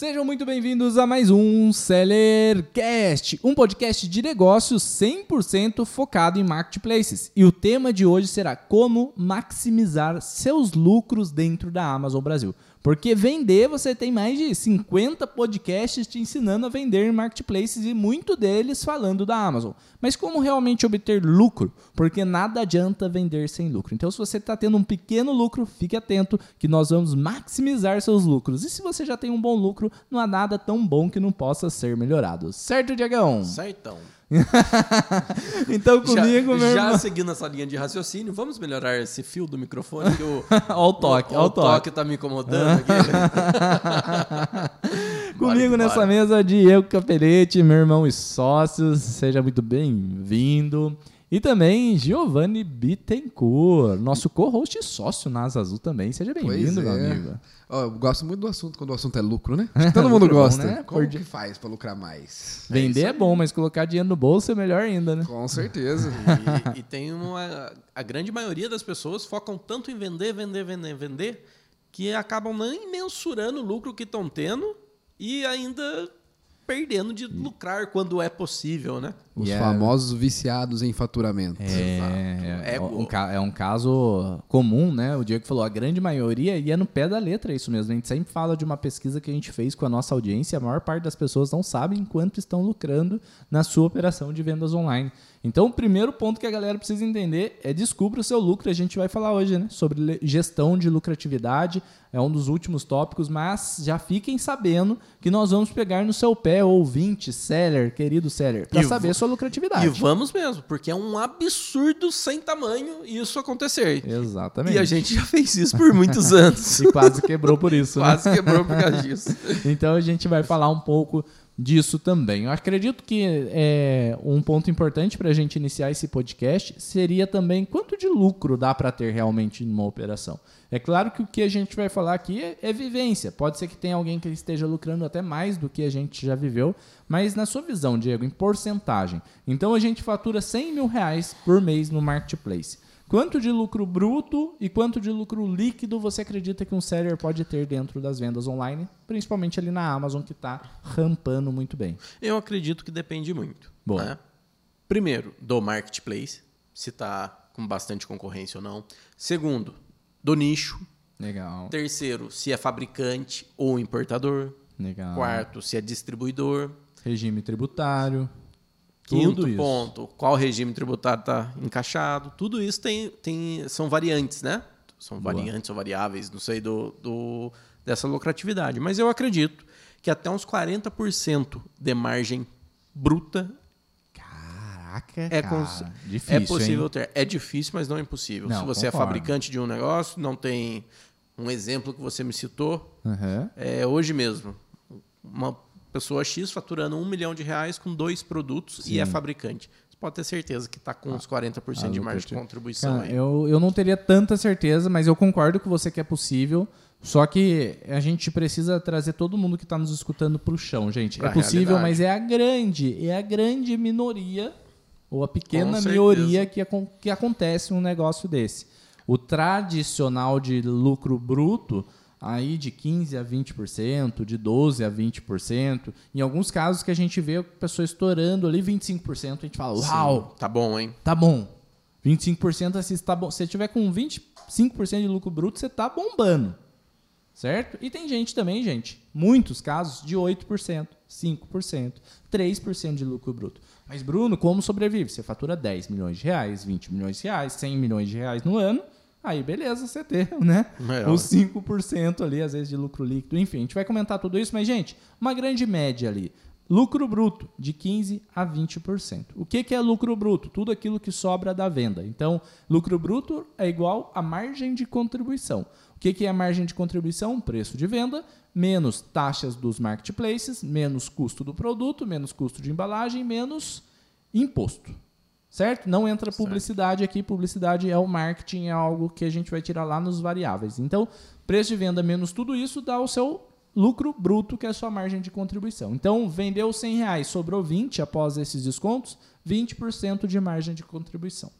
Sejam muito bem-vindos a mais um Sellercast, um podcast de negócios 100% focado em marketplaces. E o tema de hoje será como maximizar seus lucros dentro da Amazon Brasil. Porque vender, você tem mais de 50 podcasts te ensinando a vender em marketplaces e muito deles falando da Amazon. Mas como realmente obter lucro? Porque nada adianta vender sem lucro. Então, se você está tendo um pequeno lucro, fique atento que nós vamos maximizar seus lucros. E se você já tem um bom lucro, não há nada tão bom que não possa ser melhorado. Certo, Diagão? Certão. então comigo, já, meu já seguindo essa linha de raciocínio, vamos melhorar esse fio do microfone que o, o toque, ó o o toque. toque tá me incomodando aqui. Comigo nessa bora. mesa, Diego Capelete, meu irmão e sócios. Seja muito bem-vindo. E também Giovanni Bittencourt, nosso co-host e sócio na Asa Azul também. Seja bem-vindo, Pois meu é. amigo. Ó, eu gosto muito do assunto quando o assunto é lucro, né? Acho que todo mundo bom, gosta. né? Como Por- que faz pra lucrar mais? Vender é, bom, mas colocar dinheiro no bolso é melhor ainda, né? Com certeza. E, e tem uma. A grande maioria das pessoas focam tanto em vender, vender, vender, vender, que acabam nem mensurando o lucro que estão tendo e ainda perdendo de lucrar quando é possível, né? Os Yeah. famosos viciados em faturamento. É, é, Ego. um, ca- é um caso comum, né? O Diego falou, a grande maioria, e é no pé da letra isso mesmo. A gente sempre fala de uma pesquisa que a gente fez com a nossa audiência, a maior parte das pessoas não sabem quanto estão lucrando na sua operação de vendas online. Então, o primeiro ponto que a galera precisa entender é descubra o seu lucro. A gente vai falar hoje, né? Sobre gestão de lucratividade. É um dos últimos tópicos, mas já fiquem sabendo que nós vamos pegar no seu pé, ouvinte, seller, querido seller, para saber sua lucratividade. E vamos mesmo, porque é um absurdo sem tamanho isso acontecer. Exatamente. E a gente já fez isso por muitos anos. E quase quebrou por isso. né? Quase quebrou por causa disso. Então a gente vai falar um pouco disso também. Eu acredito que é, um ponto importante para a gente iniciar esse podcast seria também quanto de lucro dá para ter realmente numa operação. É claro que o que a gente vai falar aqui é, é vivência. Pode ser que tenha alguém que esteja lucrando até mais do que a gente já viveu, mas na sua visão, Diego, em porcentagem. Então a gente fatura 100 mil reais por mês no marketplace. Quanto de lucro bruto e quanto de lucro líquido você acredita que um seller pode ter dentro das vendas online, principalmente ali na Amazon, que está rampando muito bem? Eu acredito que depende muito. Boa. né? Primeiro, do marketplace, se está com bastante concorrência ou não. Segundo, do nicho. Legal. Terceiro, se é fabricante ou importador. Legal. Quarto, se é distribuidor. Regime tributário. Quinto tudo isso. ponto, qual regime tributário está encaixado. Tudo isso tem, tem, são variantes, né? São Boa. variantes ou variáveis, não sei, do, do, dessa lucratividade. Mas eu acredito que até uns 40% de margem bruta Caraca, É, cara. cons- Difícil, é possível hein? ter. É difícil, mas não é impossível. Não, Se você é fabricante de um negócio, não tem um exemplo que você me citou, Aham. é hoje mesmo. Uma pessoa X faturando um milhão de reais com dois produtos e é fabricante. Você pode ter certeza que está com uns 40% de margem de contribuição Cara, aí. eu, eu não teria tanta certeza, mas eu concordo com você que é possível. Só que a gente precisa trazer todo mundo que está nos escutando para o chão, gente. Pra é possível, realidade. mas é a grande, é a grande minoria ou a pequena maioria que, que acontece um negócio desse. O tradicional de lucro bruto aí de 15 a 20%, de 12 a 20%, em alguns casos que a gente vê a pessoa estourando ali 25%, a gente fala: "Uau!" Sim, tá bom, hein? Tá bom. 25% assim, tá bom. Se você tiver com 25% de lucro bruto, você tá bombando. Certo? E tem gente também, gente, muitos casos de 8%, 5%, 3% de lucro bruto. Mas Bruno, como sobrevive? Você fatura 10 milhões de reais, 20 milhões de reais, 100 milhões de reais no ano, aí beleza, você tem, né? É, Os 5% ali, às vezes, de lucro líquido. Enfim, a gente vai comentar tudo isso, mas, gente, uma grande média ali. Lucro bruto de 15 a 20%. O que, que é lucro bruto? Tudo aquilo que sobra da venda. Então, lucro bruto é igual a margem de contribuição. O que, que é a margem de contribuição? Preço de venda, menos taxas dos marketplaces, menos custo do produto, menos custo de embalagem, menos imposto. Certo? Não entra publicidade aqui. Publicidade é o marketing, é algo que a gente vai tirar lá nos variáveis. Então, preço de venda menos tudo isso dá o seu lucro bruto, que é a sua margem de contribuição. Então, vendeu 100 reais, sobrou 20 após esses descontos, 20% de margem de contribuição.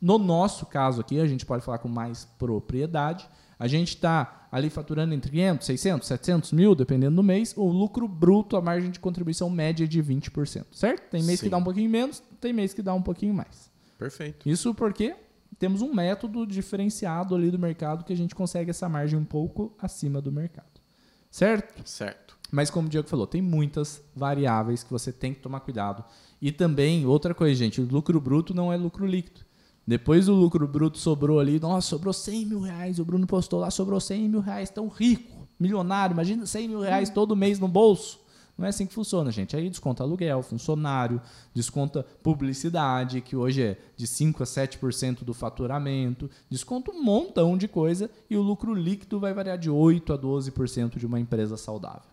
No nosso caso aqui, a gente pode falar com mais propriedade, A gente está ali faturando entre 500, 600, 700 mil, dependendo do mês. O lucro bruto, a margem de contribuição média é de 20%, certo? Tem mês que Sim. dá um pouquinho menos, tem mês que dá um pouquinho mais. Perfeito. Isso porque temos um método diferenciado ali do mercado que a gente consegue essa margem um pouco acima do mercado. Certo? Certo. Mas como o Diego falou, tem muitas variáveis que você tem que tomar cuidado. E também, outra coisa, gente, o lucro bruto não é lucro líquido. Depois do lucro bruto sobrou ali, nossa, sobrou 100 mil reais, o Bruno postou lá, sobrou 100 mil reais, tão rico, milionário, imagina 100 mil reais todo mês no bolso. Não é assim que funciona, gente. Aí desconta aluguel, funcionário, desconta publicidade, que hoje é de 5 a 7% do faturamento, desconta um montão de coisa e o lucro líquido vai variar de 8 a 12% de uma empresa saudável.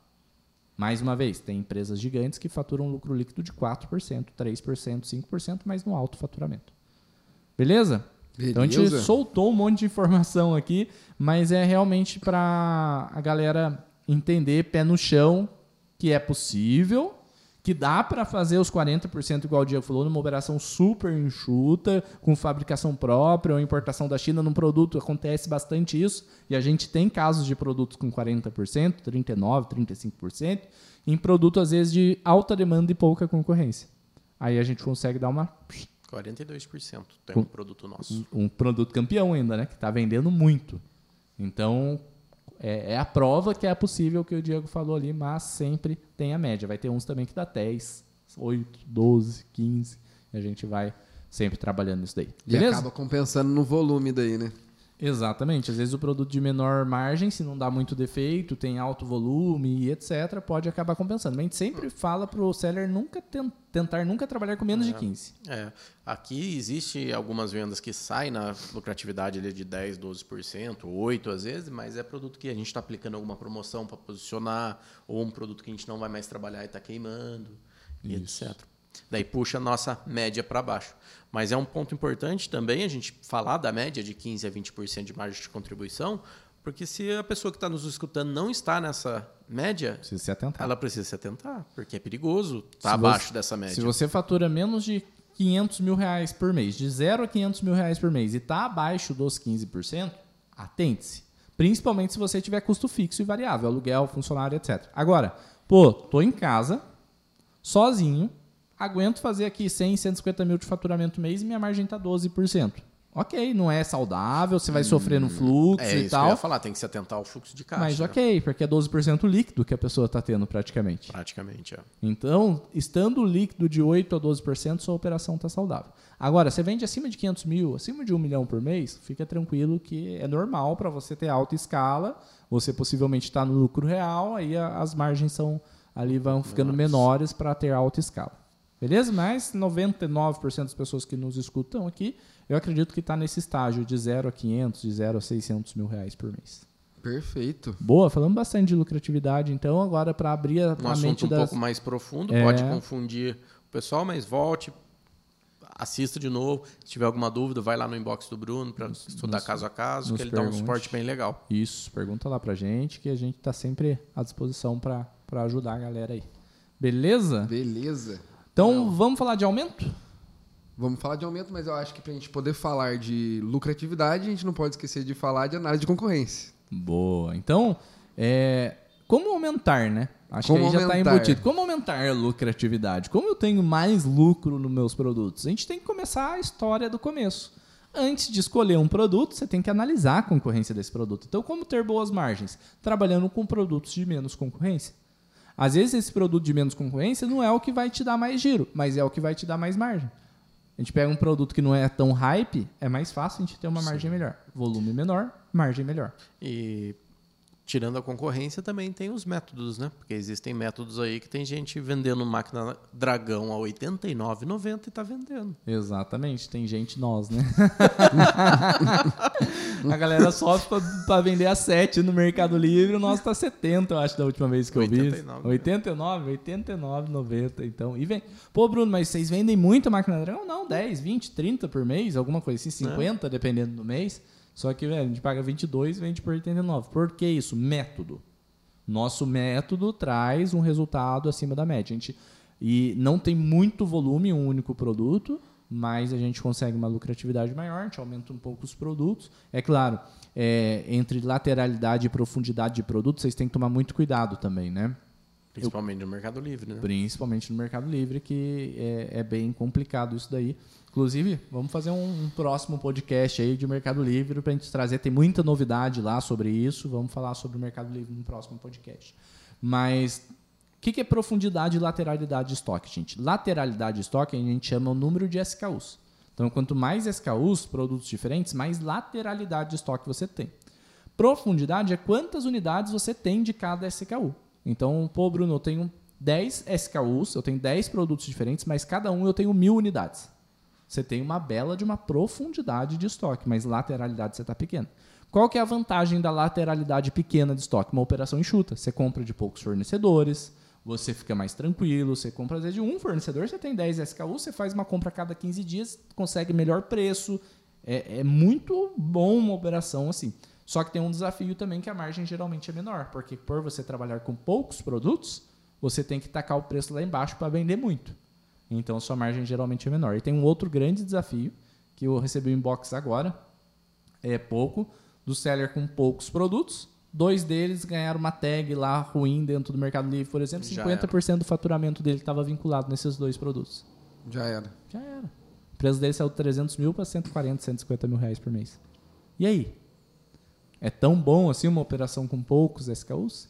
Mais uma vez, tem empresas gigantes que faturam lucro líquido de 4%, 3%, 5%, mas no alto faturamento. Beleza? Então a gente Beleza. soltou um monte de informação aqui, mas é realmente para a galera entender pé no chão que é possível, que dá para fazer os 40%, igual o Diego falou, numa operação super enxuta, com fabricação própria ou importação da China num produto, acontece bastante isso, e a gente tem casos de produtos com 40%, 39%, 35%, em produto às vezes de alta demanda e pouca concorrência. Aí a gente consegue dar uma 42% tem Com- um produto nosso. um produto campeão ainda, né? Que está vendendo muito. Então, é, é a prova que é possível que o Diego falou ali, mas sempre tem a média. Vai ter uns também que dá 10, 8, 12, 15. E a gente vai sempre trabalhando nisso daí. E Beleza? acaba compensando no volume daí, né? Exatamente. Às vezes o produto de menor margem, se não dá muito defeito, tem alto volume e etc., pode acabar compensando. Mas a gente sempre fala pro seller nunca ten- tentar nunca trabalhar com menos de 15. É, aqui existe algumas vendas que saem na lucratividade ali de 10, 12%, 8 às vezes, mas é produto que a gente está aplicando alguma promoção para posicionar, ou um produto que a gente não vai mais trabalhar e está queimando, e etc. Daí puxa a nossa média para baixo. Mas é um ponto importante também a gente falar da média de 15 a 20% de margem de contribuição, porque se a pessoa que está nos escutando não está nessa média, Precisa se atentar. ela precisa se atentar, porque é perigoso estar Se abaixo você- dessa média. Se você fatura menos de 500 mil reais por mês, de 0 a 500 mil reais por mês, e está abaixo dos 15%, atente-se. Principalmente se você tiver custo fixo e variável, aluguel, funcionário, etc. Agora, pô, tô em casa, sozinho, aguento fazer aqui 100, 150 mil de faturamento mês e minha margem tá 12%. Ok, não é saudável, você vai sofrer no fluxo É e isso que eu tal. ia falar, tem que se atentar ao fluxo de caixa. Mas né? ok, porque é 12% líquido que a pessoa está tendo praticamente. Praticamente, é. Então, estando líquido de 8% a 12%, sua operação está saudável. Agora, você vende acima de 500 mil, acima de 1 milhão por mês, fica tranquilo que é normal para você ter alta escala, você possivelmente está no lucro real, aí as margens são ali vão ficando menores para ter alta escala. Beleza? Mas 99% das pessoas que nos escutam aqui, eu acredito que está nesse estágio de 0 a 500, de 0 a 600 mil reais por mês. Perfeito. Boa, falamos bastante de lucratividade, então agora para abrir a, Um a assunto mente um das... pouco mais profundo, É. pode confundir o pessoal, mas volte, assista de novo. Se tiver alguma dúvida, vai lá no inbox do Bruno para estudar nos- caso a caso, que ele dá um pergunte. suporte bem legal. Isso, pergunta lá pra gente que a gente tá sempre à disposição pra ajudar a galera aí. Beleza? Beleza. Então vamos falar de aumento? Vamos falar de aumento, mas eu acho que pra gente poder falar de lucratividade, a gente não pode esquecer de falar de análise de concorrência. Boa. Então, é, como aumentar, né? Acho Como que aí já está embutido. Como aumentar a lucratividade? Como eu tenho mais lucro nos meus produtos? A gente tem que começar a história do começo. Antes de escolher um produto, você tem que analisar a concorrência desse produto. Então, como ter boas margens? Trabalhando com produtos de menos concorrência. Às vezes, esse produto de menos concorrência não é o que vai te dar mais giro, mas é o que vai te dar mais margem. A gente pega um produto que não é tão hype, é mais fácil a gente ter uma margem melhor. Volume menor, margem melhor. E tirando a concorrência, também tem os métodos, né? Porque existem métodos aí que tem gente vendendo máquina Dragão a R$ 89,90 e tá vendendo. Exatamente, tem gente nós, né? a galera sofre pra vender a 7 no Mercado Livre, o nosso tá 70, eu acho, da última vez que eu vi. 89. 89, 89, 90, então. E vem. Pô, Bruno, mas vocês vendem muita máquina dragão? Não, 10, 20, 30 por mês, alguma coisa assim, 50, dependendo do mês. Só que, velho, a gente paga 22 e vende por 89. Por que isso? Método. Nosso método traz um resultado acima da média. A gente, e não tem muito volume um único produto mais a gente consegue uma lucratividade maior, a gente aumenta um pouco os produtos. É claro, é, entre lateralidade e profundidade de produto, vocês têm que tomar muito cuidado também, né? Principalmente no Mercado Livre, né? Principalmente no Mercado Livre, que é, é bem complicado isso daí. Inclusive, vamos fazer um, um próximo podcast aí de Mercado Livre para a gente trazer. Tem muita novidade lá sobre isso. Vamos falar sobre o Mercado Livre no próximo podcast. Mas o que, que é profundidade e lateralidade de estoque, gente? Lateralidade de estoque a gente chama o número de SKUs. Então, quanto mais SKUs, produtos diferentes, mais lateralidade de estoque você tem. Profundidade é quantas unidades você tem de cada SKU. Então, pô, Bruno, eu tenho 10 SKUs, eu tenho 10 produtos diferentes, mas cada um eu tenho mil unidades. Você tem uma bela de uma profundidade de estoque, mas lateralidade você está pequena. Qual que é a vantagem da lateralidade pequena de estoque? Uma operação enxuta. Você compra de poucos fornecedores, você fica mais tranquilo, você compra às vezes de um fornecedor, você tem 10 SKUs, você faz uma compra a cada 15 dias, consegue melhor preço. É, é muito bom uma operação assim. Só que tem um desafio também que a margem geralmente é menor, porque por você trabalhar com poucos produtos, você tem que tacar o preço lá embaixo para vender muito. Então sua margem geralmente é menor. E tem um outro grande desafio que eu recebi o inbox agora, é pouco, do seller com poucos produtos. Dois deles ganharam uma tag lá ruim dentro do Mercado Livre, por exemplo, Já 50% do faturamento dele estava vinculado nesses dois produtos. Já era. Já era. O preço dele saiu de 300 mil para 140, 150 mil reais por mês. E aí? É tão bom assim uma operação com poucos SKUs?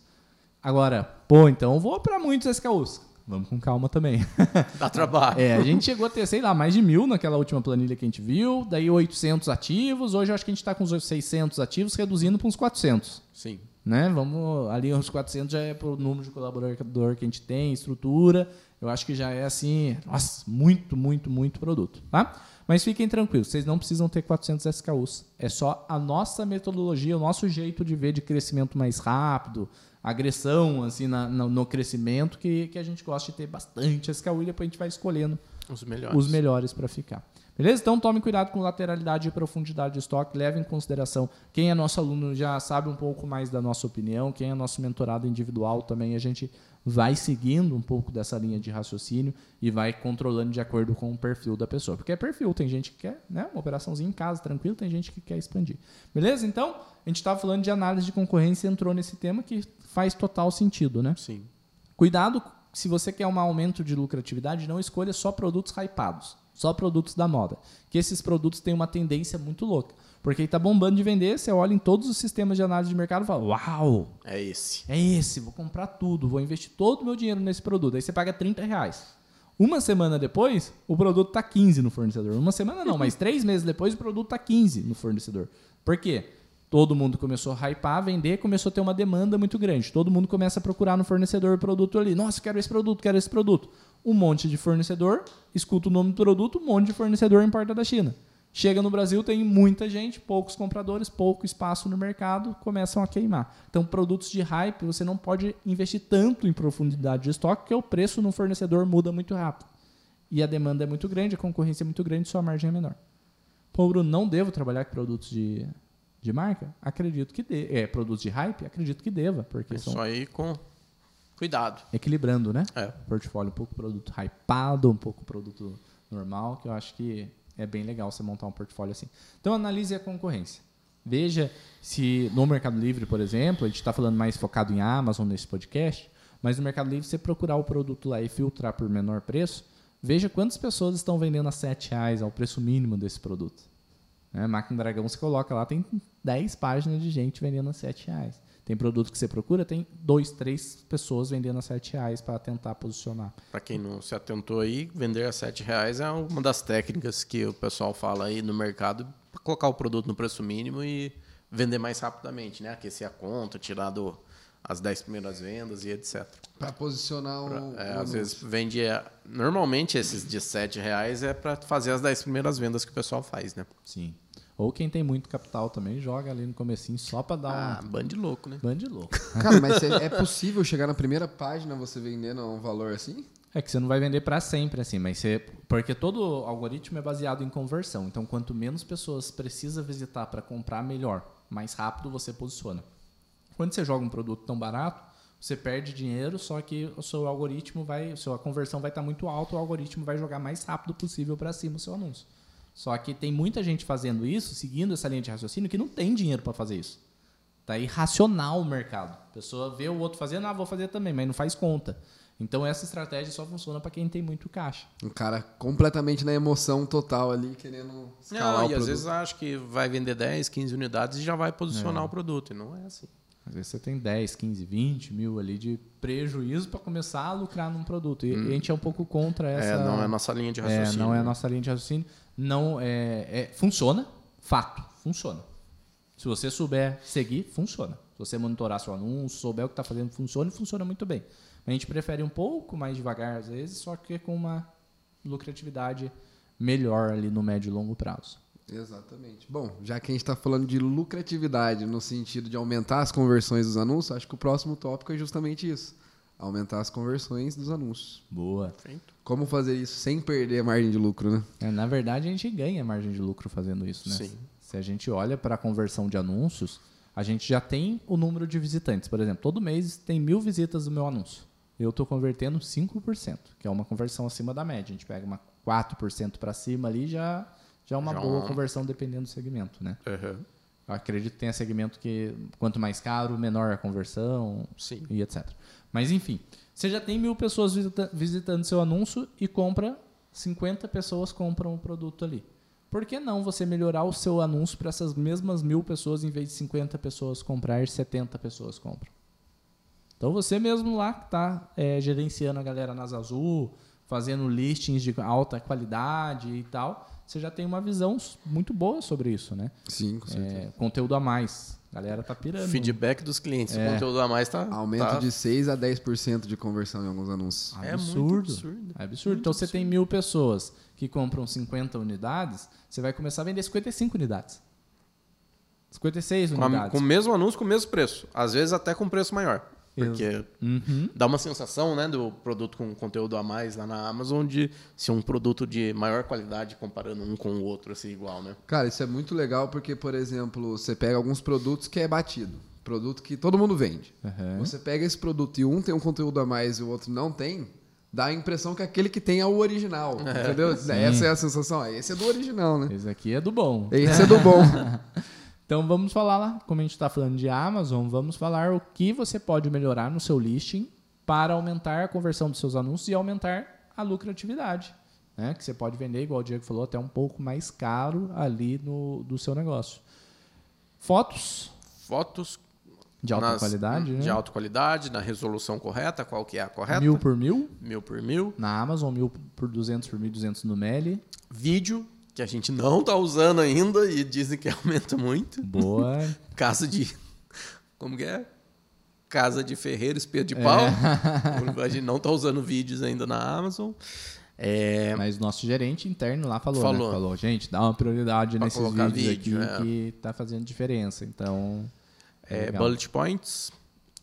Agora, pô, então vou para muitos SKUs. Vamos com calma também. Dá trabalho. É, a gente chegou a ter, sei lá, mais de mil naquela última planilha que a gente viu, daí 800 ativos, hoje eu acho que a gente está com uns 600 ativos, reduzindo para uns 400. Sim. Né? Vamos, ali uns 400 já é pro número de colaborador que a gente tem, estrutura, eu acho que já é assim, nossa, muito, muito, muito produto, tá? Mas fiquem tranquilos, vocês não precisam ter 400 SKUs. É só a nossa metodologia, o nosso jeito de ver de crescimento mais rápido, agressão assim na, no, no crescimento que, que a gente gosta de ter bastante SKU e depois a gente vai escolhendo Os melhores. os melhores para ficar. Beleza? Então tome cuidado com lateralidade e profundidade de estoque, leve em consideração quem é nosso aluno já sabe um pouco mais da nossa opinião, quem é nosso mentorado individual também a gente vai seguindo um pouco dessa linha de raciocínio e vai controlando de acordo com o perfil da pessoa. Porque é perfil, tem gente que quer né, uma operaçãozinha em casa, tranquilo, tem gente que quer expandir. Beleza? Então, a gente estava falando de análise de concorrência e entrou nesse tema que faz total sentido, né? Sim. Cuidado, se você quer um aumento de lucratividade, não escolha só produtos hypados, só produtos da moda. Que esses produtos têm uma tendência muito louca. Porque está bombando de vender, você olha em todos os sistemas de análise de mercado e fala: Uau, É esse. é esse, vou comprar tudo, vou investir todo o meu dinheiro nesse produto. Aí você paga 30 reais. Uma semana depois, o produto está 15 no fornecedor. Uma semana não, mas três meses depois, o produto está 15 no fornecedor. Por quê? Todo mundo começou a hypar, vender, começou a ter uma demanda muito grande. Todo mundo começa a procurar no fornecedor o produto ali. Nossa, quero esse produto, quero esse produto. Um monte de fornecedor, escuta o nome do produto, um monte de fornecedor importa da China. Chega no Brasil, tem muita gente, poucos compradores, pouco espaço no mercado, começam a queimar. Então, produtos de hype, você não pode investir tanto em profundidade de estoque, porque o preço no fornecedor muda muito rápido. E a demanda é muito grande, a concorrência é muito grande, sua margem é menor. Pô, Bruno, não devo trabalhar com produtos de, de marca? Acredito que dê. É, produtos de hype? Acredito que deva, porque É são só ir com cuidado. equilibrando, né? É. Portfólio, um pouco produto hypado, um pouco produto normal, que eu acho que é bem legal você montar um portfólio assim. Então analise a concorrência. Veja se no Mercado Livre, por exemplo, a gente está falando mais focado em Amazon nesse podcast, mas no Mercado Livre, você procurar o produto lá e filtrar por menor preço, veja quantas pessoas estão vendendo a 7 reais ao preço mínimo desse produto. Né? Máquina Dragão, você coloca lá, tem 10 páginas de gente vendendo a 7 reais. Tem produto que você procura, tem dois, três pessoas vendendo a 7 reais para tentar posicionar. Para quem não se atentou aí, vender a 7 reais é uma das técnicas que o pessoal fala aí no mercado para colocar o produto no preço mínimo e vender mais rapidamente, né? Aquecer a conta, tirar do, as 10 primeiras vendas e etc. Pra posicionar o. É, o às vezes vende. é, Normalmente esses de 7 reais é para fazer as 10 primeiras vendas que o pessoal faz, né? Sim. Ou quem tem muito capital também, joga ali no comecinho só para dar Ah, bando de louco, né? um bando de louco. Cara, mas é, é possível chegar na primeira página você vendendo um valor assim? É que você não vai vender para sempre, assim, mas você. Porque todo algoritmo é baseado em conversão. Então, quanto menos pessoas precisa visitar para comprar, melhor. Mais rápido você posiciona. Quando você joga um produto tão barato, você perde dinheiro, só que o seu algoritmo vai, a sua conversão vai estar muito alta, o algoritmo vai jogar mais rápido possível para cima o seu anúncio. Só que tem muita gente fazendo isso, seguindo essa linha de raciocínio, que não tem dinheiro para fazer isso. Tá irracional o mercado. A pessoa vê o outro fazendo, ah, vou fazer também, mas não faz conta. Então essa estratégia só funciona para quem tem muito caixa. Um cara completamente na emoção total ali, querendo escalar Não, o e às produto. vezes acha que vai vender 10, 15 unidades e já vai posicionar o produto. E não é assim. Às vezes você tem 10, 15, 20 mil ali de prejuízo para começar a lucrar num produto. E e a gente é um pouco contra essa. É, não é a nossa linha de É, raciocínio. não é a né? nossa linha de raciocínio. Não é, é- funciona, fato, funciona. Se você souber seguir, funciona. Se você monitorar seu anúncio, souber o que está fazendo, funciona e funciona muito bem. A gente prefere um pouco mais devagar às vezes, só que com uma lucratividade melhor ali no médio e longo prazo. Exatamente. Bom, já que a gente está falando de lucratividade no sentido de aumentar as conversões dos anúncios, acho que o próximo tópico é justamente isso. Aumentar as conversões dos anúncios. Boa. Feito. Como fazer isso sem perder a margem de lucro, né? É, na verdade, a gente ganha margem de lucro fazendo isso, né? Sim. Se a gente olha para a conversão de anúncios, a gente já tem o número de visitantes. Por exemplo, todo mês tem mil visitas do meu anúncio. Eu estou convertendo 5%, que é uma conversão acima da média. A gente pega uma 4% para cima ali, já, já é uma Já boa um- conversão dependendo do segmento, né? Aham. Eu acredito que tenha segmento que quanto mais caro, menor a conversão Sim. e etc. Mas enfim, você já tem mil pessoas visita- visitando seu anúncio e compra 50 pessoas compram o produto ali. Por que não você melhorar o seu anúncio para essas mesmas mil pessoas em vez de 50 pessoas comprar, 70 pessoas compram? Então você mesmo lá que está gerenciando a galera nas Azul, fazendo listings de alta qualidade e tal, você já tem uma visão muito boa sobre isso, né? Sim, com certeza. É, conteúdo a mais. A galera tá pirando. Feedback dos clientes. É. O conteúdo a mais tá. Aumento tá- de 6 a 10% de conversão em alguns anúncios. É Absurdo. muito absurdo. É absurdo. Então você tem mil pessoas que compram 50 unidades, você vai começar a vender 55 unidades. 56 Com, a- unidades. com o mesmo anúncio, com o mesmo preço. Às vezes até com preço maior. Porque Uhum. dá uma sensação né, do produto com conteúdo a mais lá na Amazon de ser um produto de maior qualidade comparando um com o outro, assim, igual, né? Cara, isso é muito legal porque, por exemplo, você pega alguns produtos que é batido. Produto que todo mundo vende. Uhum. Você pega esse produto e um tem um conteúdo a mais e o outro não tem, dá a impressão que aquele que tem é o original. Entendeu? Essa é a sensação. Esse é do original, né? Esse aqui é do bom. Esse é do bom. Então vamos falar lá, como a gente está falando de Amazon, vamos falar o que você pode melhorar no seu listing para aumentar a conversão dos seus anúncios e aumentar a lucratividade. Né? Que você pode vender, igual o Diego falou, até um pouco mais caro ali no, do seu negócio. Fotos Fotos de alta nas- qualidade, né? De alta qualidade, na resolução correta, qual que é a correta? Mil por mil. Mil por mil. Na Amazon, mil por 200 por 1.200 no Meli. Vídeo, que a gente não tá usando ainda e dizem que aumenta muito. Boa. Casa de. Como que é? Casa de ferreiro, espeto de pau. É. A gente não tá usando vídeos ainda na Amazon. É, Mas nosso gerente interno lá falou, Falou. né? Falou, gente, dá uma prioridade Pra nesses vídeos vídeo, aqui é. que tá fazendo diferença. Então, é, bullet points.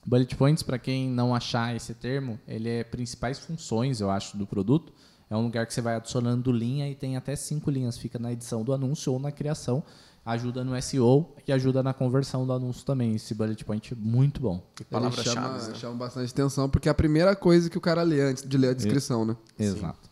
Bullet points, para quem não achar esse termo, ele é principais funções, eu acho, do produto. É um lugar que você vai adicionando linha e tem até cinco linhas. Fica na edição do anúncio ou na criação. Ajuda no SEO e ajuda na conversão do anúncio também. Esse bullet point é muito bom. Ele Palavras-chave. chama, Né? chama bastante atenção porque é a primeira coisa que o cara lê antes de ler a descrição, né? Exato.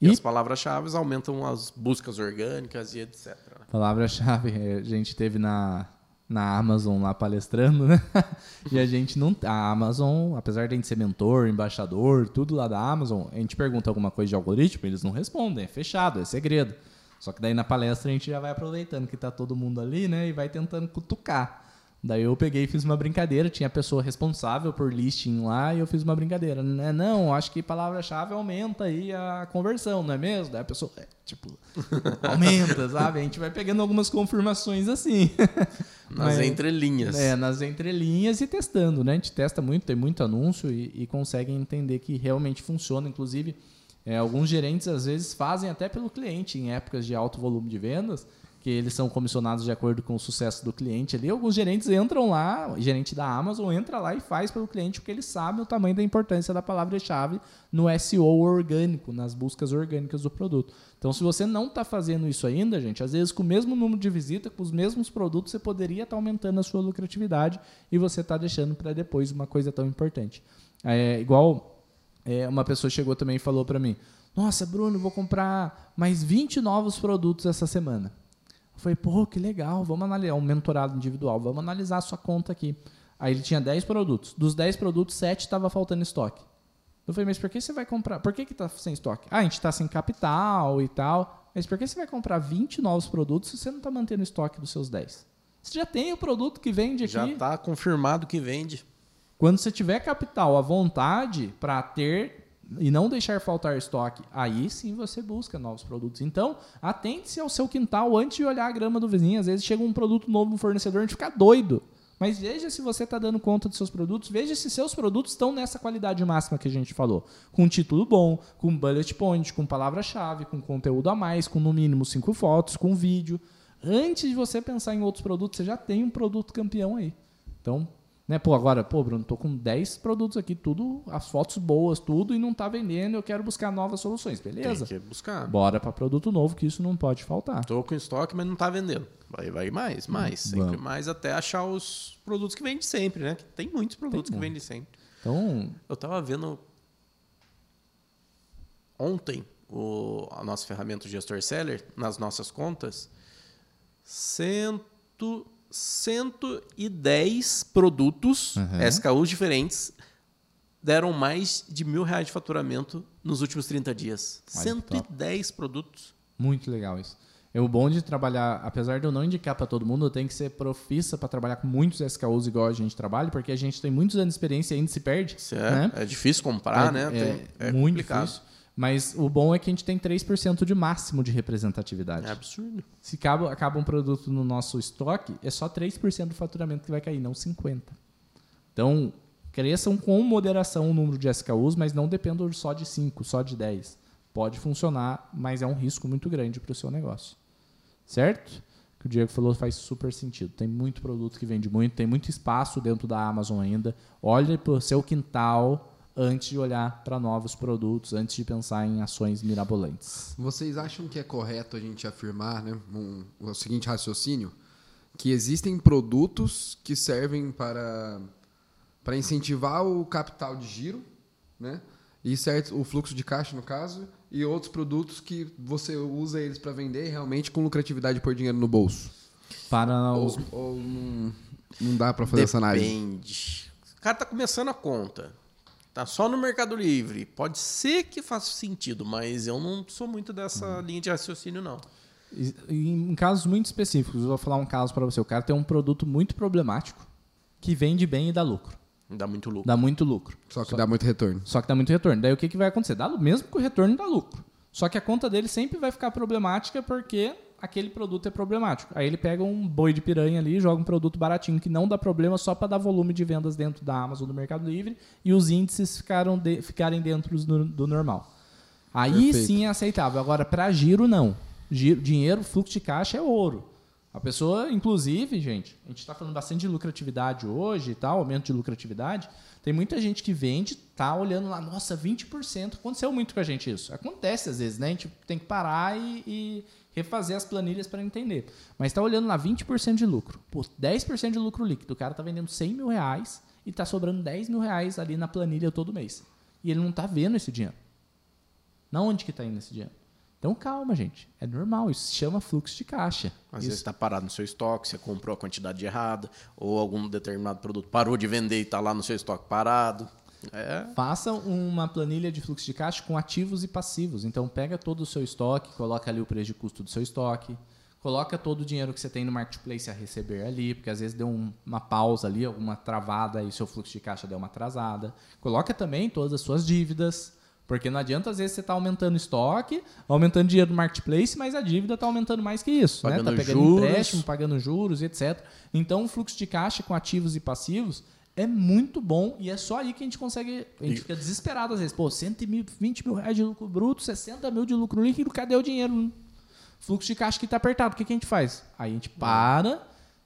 E, E as palavras-chave aumentam as buscas orgânicas e etc. né? palavra-chave, é, a gente teve na, na Amazon lá palestrando, né? E a gente não. A Amazon, apesar de a gente ser mentor, embaixador, tudo lá da Amazon, a gente pergunta alguma coisa de algoritmo, eles não respondem, é fechado, é segredo. Só que daí na palestra a gente já vai aproveitando que tá todo mundo ali, né? E vai tentando cutucar. Daí eu peguei e fiz uma brincadeira, tinha a pessoa responsável por listing lá e eu fiz uma brincadeira. Né? Não, acho que palavra-chave aumenta aí a conversão, não é mesmo? Daí a pessoa, é, tipo, aumenta, sabe? A gente vai pegando algumas confirmações assim. Nas Mas- entrelinhas. É, nas entrelinhas e testando, né? A gente testa muito, tem muito anúncio e, e consegue entender que realmente funciona. Inclusive, é, alguns gerentes às vezes fazem até pelo cliente em épocas de alto volume de vendas. Que eles são comissionados de acordo com o sucesso do cliente ali. Alguns gerentes entram lá, o gerente da Amazon entra lá e faz pelo cliente porque ele sabe o tamanho da importância da palavra-chave no SEO orgânico, nas buscas orgânicas do produto. Então, se você não está fazendo isso ainda, gente, às vezes com o mesmo número de visita, com os mesmos produtos, você poderia estar tá aumentando a sua lucratividade e você está deixando para depois uma coisa tão importante. É, igual é, uma pessoa chegou também e falou para mim: Nossa, Bruno, vou comprar mais 20 novos produtos essa semana. Falei, pô, que legal, vamos analisar, um mentorado individual, vamos analisar a sua conta aqui. Aí ele tinha 10 produtos. Dos 10 produtos, 7 estava faltando estoque. Eu falei, mas por que você vai comprar? Por que está sem estoque? Ah, a gente está sem capital e tal. Mas por que você vai comprar 20 novos produtos se você não está mantendo estoque dos seus 10? Você já tem o produto que vende aqui. Já está confirmado que vende. Quando você tiver capital à vontade para ter e não deixar faltar estoque, aí sim você busca novos produtos. Então, atente-se ao seu quintal antes de olhar a grama do vizinho. Às vezes chega um produto novo no fornecedor, a gente fica doido. Mas veja se você está dando conta dos seus produtos, veja se seus produtos estão nessa qualidade máxima que a gente falou. Com título bom, com bullet point, com palavra-chave, com conteúdo a mais, com no mínimo cinco fotos, com vídeo. Antes de você pensar em outros produtos, você já tem um produto campeão aí. Então, né, pô, agora, pô, Bruno, tô com 10 produtos aqui, tudo, as fotos boas, tudo, e não tá vendendo, eu quero buscar novas soluções. Beleza? Tem que buscar. Bora para produto novo, que isso não pode faltar. Tô com estoque, mas não tá vendendo. Vai, vai mais, mais, sempre Vamos. mais, até achar os produtos que vende sempre, né? Tem muitos produtos tem que vendem sempre. Então. Eu tava vendo ontem o, a nossa ferramenta Gestor Seller, nas nossas contas, cento 110 produtos, uhum. SKUs diferentes, deram mais de mil reais de faturamento nos últimos 30 dias. Olha 110 top. produtos. Muito legal isso. É o bom de trabalhar, apesar de eu não indicar para todo mundo, eu tenho que ser profissa para trabalhar com muitos SKUs igual a gente trabalha, porque a gente tem muitos anos de experiência e ainda se perde. É, né? é difícil comprar, é, né? É, tem, é muito complicado. difícil. Mas o bom é que a gente tem 3% de máximo de representatividade. É absurdo. Se acaba, acaba um produto no nosso estoque, é só 3% do faturamento que vai cair, não 50%. Então, cresçam com moderação o número de SKUs, mas não dependam só de 5, só de 10. Pode funcionar, mas é um risco muito grande para o seu negócio. Certo? O que o Diego falou faz super sentido. Tem muito produto que vende muito, tem muito espaço dentro da Amazon ainda. Olhe para o seu quintal antes de olhar para novos produtos, antes de pensar em ações mirabolantes. Vocês acham que é correto a gente afirmar né, um, o seguinte raciocínio? Que existem produtos que servem para, para incentivar o capital de giro, né? e certo, o fluxo de caixa, no caso, e outros produtos que você usa eles para vender realmente com lucratividade por dinheiro no bolso? Para os... Ou, ou não, não dá para fazer Depende. essa análise? Depende. O cara está começando a conta. Tá só no Mercado Livre. Pode ser que faça sentido, mas eu não sou muito dessa uhum. linha de raciocínio, não. Em casos muito específicos, eu vou falar um caso para você. O cara tem um produto muito problemático que vende bem e dá lucro. Dá muito lucro. Dá muito lucro. Só que só, dá muito retorno. Só que dá muito retorno. Daí o que, que vai acontecer? Dá, mesmo com o retorno dá lucro. Só que a conta dele sempre vai ficar problemática porque aquele produto é problemático. Aí ele pega um boi de piranha ali, joga um produto baratinho que não dá problema só para dar volume de vendas dentro da Amazon do Mercado Livre e os índices ficaram de, ficarem dentro do, do normal. Aí Perfeito. sim é aceitável. Agora, para giro, não. Giro, dinheiro, fluxo de caixa é ouro. A pessoa, inclusive, gente, a gente está falando bastante de lucratividade hoje e tal, aumento de lucratividade. Tem muita gente que vende, tá olhando lá, nossa, 20%. Aconteceu muito com a gente isso. Acontece às vezes, né? A gente tem que parar e, e refazer as planilhas para entender. Mas está olhando lá 20% de lucro. Pô, 10% de lucro líquido. O cara está vendendo 100 mil reais e está sobrando 10 mil reais ali na planilha todo mês. E ele não está vendo esse dinheiro. Na onde que está indo esse dinheiro? Então calma, gente. É normal, isso se chama fluxo de caixa. Às isso. vezes está parado no seu estoque, você comprou a quantidade errada, ou algum determinado produto parou de vender e está lá no seu estoque parado. É. Faça uma planilha de fluxo de caixa com ativos e passivos. Então pega todo o seu estoque, coloca ali o preço de custo do seu estoque, coloca todo o dinheiro que você tem no marketplace a receber ali, porque às vezes deu um, uma pausa ali, alguma travada e seu fluxo de caixa deu uma atrasada. Coloca também todas as suas dívidas. Porque não adianta, às vezes, você está aumentando estoque, aumentando dinheiro no marketplace, mas a dívida está aumentando mais que isso. Está né? pegando juros. empréstimo, pagando juros, etc. Então, o fluxo de caixa com ativos e passivos é muito bom e é só aí que a gente consegue. A gente e... fica desesperado às vezes. Pô, 120 mil reais de lucro bruto, 60 mil de lucro líquido, cadê o dinheiro? fluxo de caixa que está apertado, o que, que a gente faz? Aí a gente para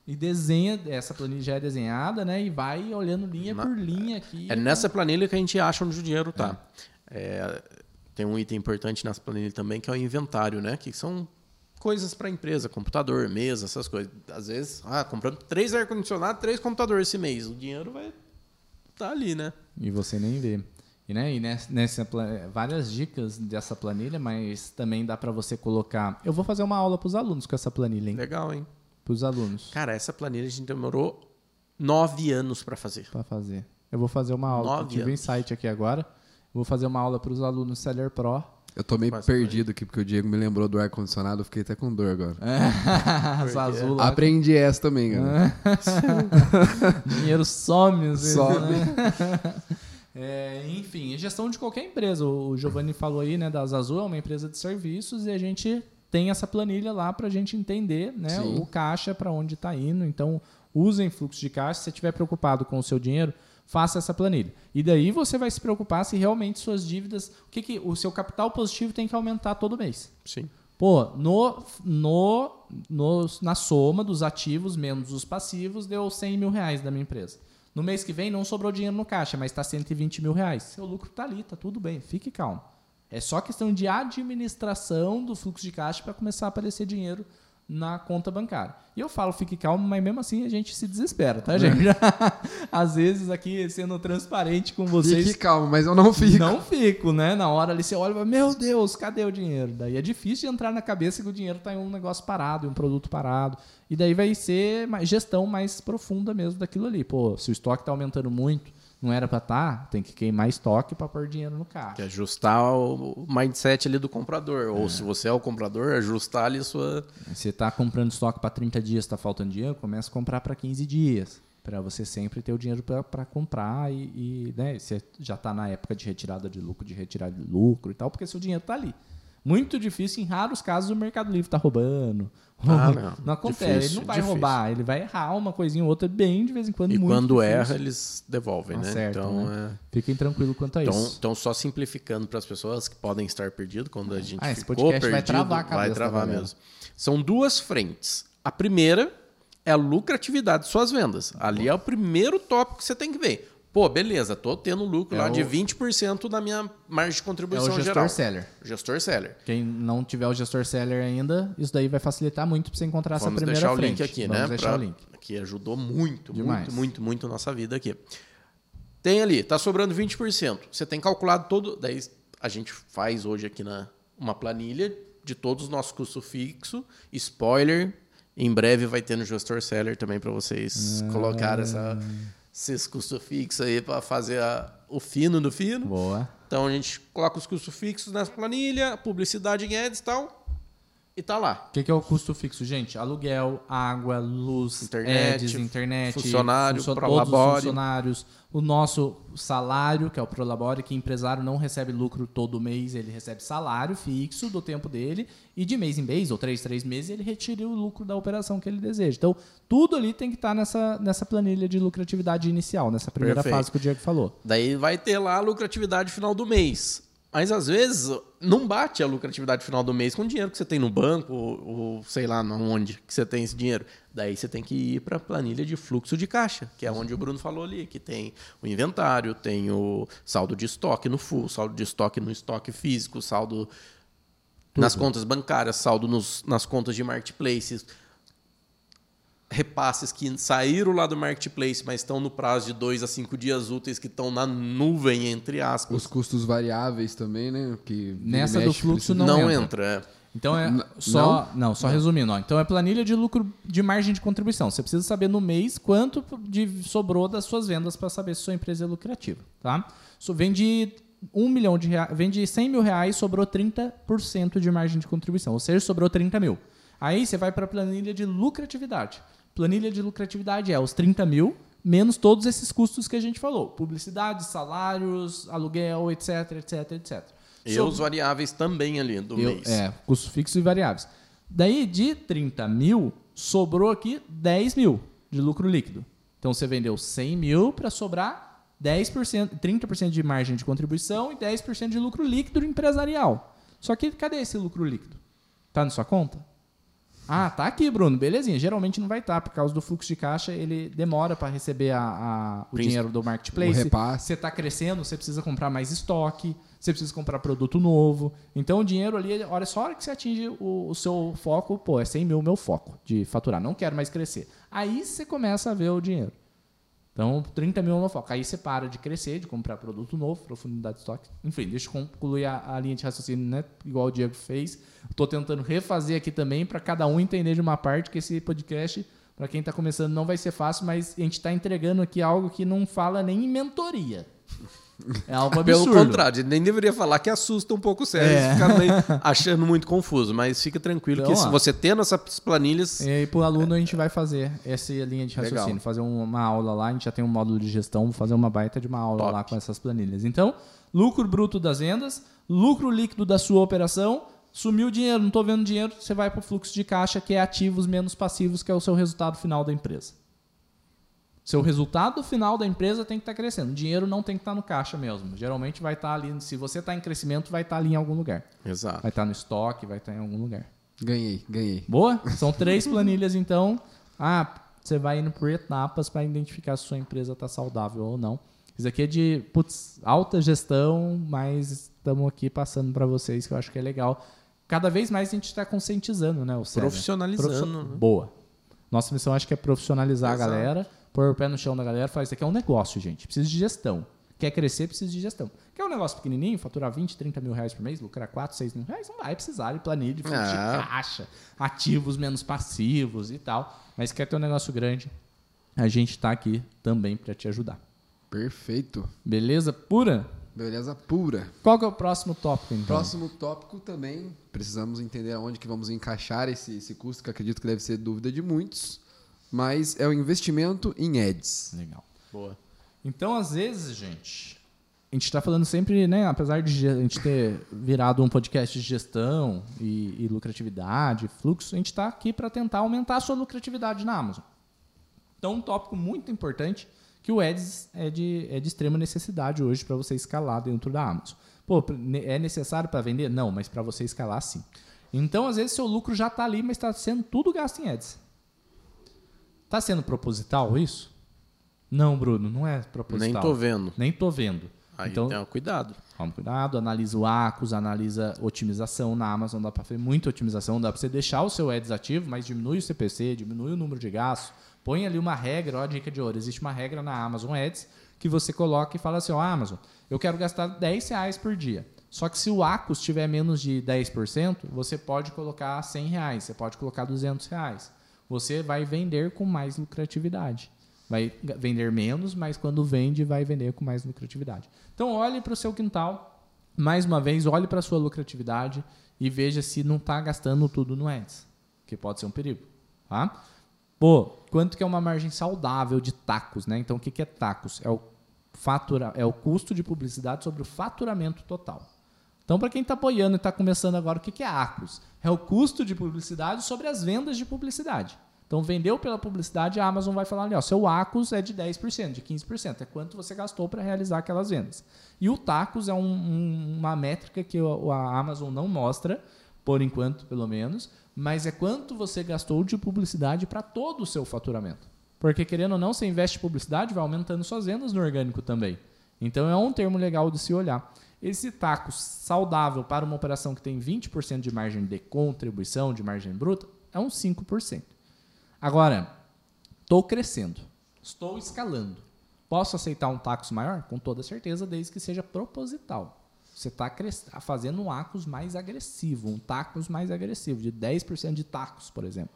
e desenha, essa planilha já é desenhada, né? E vai olhando linha Na- por linha aqui. É nessa planilha que a gente acha onde o dinheiro tá. É, tem um item importante nessa planilha também, que é o inventário, né? Que são coisas para a empresa, computador, mesa, essas coisas. Às vezes, ah, comprando três ar-condicionado, três computadores esse mês. O dinheiro vai tá ali, né? E você nem vê. E, né, e nessa, nessa várias dicas dessa planilha, mas também dá para você colocar. Eu vou fazer uma aula para os alunos com essa planilha, hein? Legal, hein? Para os alunos Cara, essa planilha a gente demorou nove anos para fazer. para fazer. Eu vou fazer uma aula. Eu Nove tive um anos. insight aqui agora. Vou fazer uma aula para os alunos Seller Pro. Eu tô meio Faz perdido aqui, porque o Diego me lembrou do ar-condicionado, eu fiquei até com dor agora. Essa azul lá. Aprendi essa também, cara. Dinheiro some, às vezes, Some. né? É, enfim, e gestão de qualquer empresa. O Giovanni falou aí, né, das Azul, é uma empresa de serviços e a gente tem essa planilha lá para a gente entender, né, Sim. o caixa para onde está indo. Então, usem fluxo de caixa. Se você estiver preocupado com o seu dinheiro, faça essa planilha. E daí você vai se preocupar se realmente suas dívidas, o que, que o seu capital positivo tem que aumentar todo mês. Sim. Pô, no, no, no- na soma dos ativos menos os passivos, deu 100 mil reais da minha empresa. No mês que vem não sobrou dinheiro no caixa, mas está 120 mil reais. Seu lucro está ali, tá tudo bem, fique calmo. É só questão de administração do fluxo de caixa para começar a aparecer dinheiro na conta bancária. E eu falo, fique calmo, mas mesmo assim a gente se desespera, tá, gente? Às vezes aqui sendo transparente com vocês. Fique calmo, mas eu não fico. Não fico, né? Na hora ali você olha e fala, meu Deus, cadê o dinheiro? Daí é difícil de entrar na cabeça que o dinheiro está em um negócio parado, em um produto parado. E daí vai ser gestão mais profunda mesmo daquilo ali. Pô, se o estoque está aumentando muito, não era para estar, tem que queimar estoque para pôr dinheiro no Que caixa. ajustar o mindset ali do comprador. Ou se você é o comprador, ajustar ali sua. Você está comprando estoque para 30 dias, está faltando dinheiro, começa a comprar para 15 dias. Para você sempre ter o dinheiro para comprar e, e, né, você já está na época de retirada de lucro, de retirada de lucro e tal, porque seu dinheiro está ali. Muito difícil, em raros casos, o Mercado Livre está roubando. Ah, não. não acontece, Difícil, ele não vai difícil. roubar, ele vai errar uma coisinha ou outra bem de vez em quando. E quando difícil. erra, eles devolvem, né? Acertam, então, né? é... Fiquem tranquilos quanto a Então, isso. então, só simplificando para as pessoas que podem estar perdidas, quando a gente Ah, esse ficou podcast vai perdido, travar a cabeça vai travar mesmo. São duas frentes. A primeira é a lucratividade de suas vendas. Ali é o primeiro tópico que você tem que ver. Pô, beleza, tô tendo lucro É lá o- de 20% da minha margem de É contribuição o gestor geral. seller. Gestor seller. Quem não tiver o gestor seller ainda, isso daí vai facilitar muito para você encontrar essa Vamos primeira deixar o link aqui, Vamos né? deixar pra- o link. Que ajudou muito, Demais. muito, muito, muito nossa vida aqui. Tem ali, tá sobrando 20%. Você tem calculado todo. Daí a gente faz hoje aqui na uma planilha de todos os nossos custos fixos. Spoiler, em breve vai ter no gestor seller também para vocês Ah. colocar essa, esses custos fixos aí para fazer a- o fino do fino. Boa. Então a gente coloca os custos fixos nessa planilha, publicidade em ads e tal, e tá lá. O que, que é o custo fixo, gente? Aluguel, água, luz, Internet, ads, internet, funcionário, funcio- todos os funcionários, o nosso salário, que é o Prolabore, que empresário não recebe lucro todo mês, ele recebe salário fixo do tempo dele e de mês em mês, ou três, três meses, ele retira o lucro da operação que ele deseja. Então, tudo ali tem que estar nessa, nessa planilha de lucratividade inicial, nessa primeira Perfeito. fase que o Diego falou. Daí vai ter lá a lucratividade final do mês. Mas às vezes não bate a lucratividade final do mês com o dinheiro que você tem no banco, ou, ou sei lá onde que você tem esse dinheiro. Daí você tem que ir para a planilha de fluxo de caixa, que é onde o Bruno falou ali, que tem o inventário, tem o saldo de estoque no full, saldo de estoque no estoque físico, saldo nas contas bancárias, saldo nos- nas contas de marketplaces, repasses que saíram lá do marketplace, mas estão no prazo de dois a cinco dias úteis, que estão na nuvem, entre aspas. Os custos variáveis também, né? Que Nessa do fluxo não não, entra. entra. é. Então é só. Não, só resumindo. Ó. Então é planilha de lucro de margem de contribuição. Você precisa saber no mês quanto de, sobrou das suas vendas para saber se sua empresa é lucrativa. Tá? So, vende um milhão de reais, vende 100 mil reais, sobrou 30% de margem de contribuição. Ou seja, sobrou 30 mil. Aí você vai para a planilha de lucratividade. Planilha de lucratividade é os 30 mil menos todos esses custos que a gente falou. Publicidade, salários, aluguel, etc, etc, etc. E Sob- os variáveis também ali do eu- mês. É, custos fixos e variáveis. Daí, de 30 mil, sobrou aqui 10 mil de lucro líquido. Então, você vendeu 100 mil para sobrar 10%, 30% de margem de contribuição e 10% de lucro líquido empresarial. Só que cadê esse lucro líquido? Tá na sua conta? Ah, tá aqui, Bruno. Belezinha. Geralmente não vai estar, por causa do fluxo de caixa, ele demora para receber a, a- o dinheiro do marketplace. O repasse. Você está crescendo, você precisa comprar mais estoque, você precisa comprar produto novo. Então o dinheiro ali, olha só a hora que você atinge o, o seu foco, pô, é 100 mil o meu foco de faturar, não quero mais crescer. Aí você começa a ver o dinheiro. Então, 30 mil é o meu foco. Aí você para de crescer, de comprar produto novo, profundidade de estoque. Enfim, deixa eu concluir a, a linha de raciocínio, né? Igual o Diego fez. Estou tentando refazer aqui também para cada um entender de uma parte que esse podcast, para quem está começando, não vai ser fácil, mas a gente está entregando aqui algo que não fala nem em mentoria. É algo absurdo. Pelo contrário, nem deveria falar que assusta um pouco o Sérgio, É. fica achando muito confuso. Mas fica tranquilo Então, que se você tendo essas planilhas, E aí, pro aluno, a gente vai fazer essa linha de raciocínio, Legal. fazer um- uma aula lá. A gente já tem um módulo de gestão, vou fazer uma baita de uma aula Top. lá com essas planilhas. Então, lucro bruto das vendas, lucro líquido da sua operação, sumiu o dinheiro, não estou vendo dinheiro, você vai para o fluxo de caixa, que é ativos menos passivos, que é o seu resultado final da empresa. Seu resultado final da empresa tem que estar crescendo. O dinheiro não tem que estar no caixa mesmo. Geralmente vai estar ali, se você está em crescimento, vai estar ali em algum lugar. exato. Vai estar no estoque, vai estar em algum lugar. Ganhei, ganhei. Boa? São três planilhas, então. Ah, você vai indo por etapas para identificar se sua empresa está saudável ou não. Isso aqui é de putz, alta gestão, mas estamos aqui passando para vocês que eu acho que é legal. Cada vez mais a gente está conscientizando, né? O? Profissionalizando, Profissio- né? Boa. Nossa missão acho que é profissionalizar Exato. a galera, pôr o pé no chão da galera, falar isso aqui é um negócio, gente. Precisa de gestão. Quer crescer, precisa de gestão. Quer um negócio pequenininho, faturar 20, 30 mil reais por mês, lucrar 4, 6 mil reais? Não vai precisar de planilha, de fluxo Ah. de caixa, ativos menos passivos e tal. Mas quer ter um negócio grande, a gente está aqui também para te ajudar. Perfeito. Beleza pura? Beleza pura. Qual que é o próximo tópico, então? Próximo tópico também, precisamos entender aonde que vamos encaixar esse, esse custo, que acredito que deve ser dúvida de muitos, mas é o investimento em ads. Legal. Boa. Então, às vezes, gente, a gente está falando sempre, né? Apesar de a gente ter virado um podcast de gestão e, e lucratividade, fluxo, a gente está aqui para tentar aumentar a sua lucratividade na Amazon. Então, um tópico muito importante que o Ads é de, é de extrema necessidade hoje para você escalar dentro da Amazon. Pô, é necessário para vender? Não, mas para você escalar, sim. Então, às vezes, seu lucro já está ali, mas está sendo tudo gasto em Ads. Está sendo proposital isso? Não, Bruno, não é proposital. Nem tô vendo. Nem tô vendo. Aí então, tem um cuidado. toma cuidado, analisa o ACOS, analisa otimização na Amazon, dá para fazer muita otimização, dá para você deixar o seu ads ativo, mas diminui o CPC, diminui o número de gastos, põe ali uma regra, ó, a dica de ouro, existe uma regra na Amazon Ads que você coloca e fala assim, ó, Amazon, eu quero gastar 10 reais por dia. Só que se o ACOS tiver menos de 10%, você pode colocar 100 reais, você pode colocar 200 reais. Você vai vender com mais lucratividade. Vai vender menos, mas quando vende, vai vender com mais lucratividade. Então, olhe para o seu quintal. Mais uma vez, olhe para a sua lucratividade e veja se não está gastando tudo no Ads, que pode ser um perigo. Tá? Pô, quanto que é uma margem saudável de tacos, né? Então, o que, que é tacos? É o, fatura, é o custo de publicidade sobre o faturamento total. Então, para quem está apoiando e está começando agora, o que, é ACOS? É o custo de publicidade sobre as vendas de publicidade. Então, vendeu pela publicidade, a Amazon vai falar ali, ó, seu ACOS é de 10%, de 15%, é quanto você gastou para realizar aquelas vendas. E o TACOS é um- um- uma métrica que a Amazon não mostra, por enquanto, pelo menos, mas é quanto você gastou de publicidade para todo o seu faturamento. Porque, querendo ou não, você investe em publicidade, vai aumentando suas vendas no orgânico também. Então, é um termo legal de se olhar. Esse taco saudável para uma operação que tem 20% de margem de contribuição, de margem bruta, é um 5%. Agora, estou crescendo, estou escalando. Posso aceitar um tacos maior? Com toda certeza, desde que seja proposital. Você está fazendo um ACOS mais agressivo, um tacos mais agressivo, de 10% de tacos, por exemplo.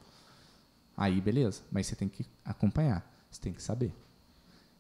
Aí, beleza. Mas você tem que acompanhar, você tem que saber.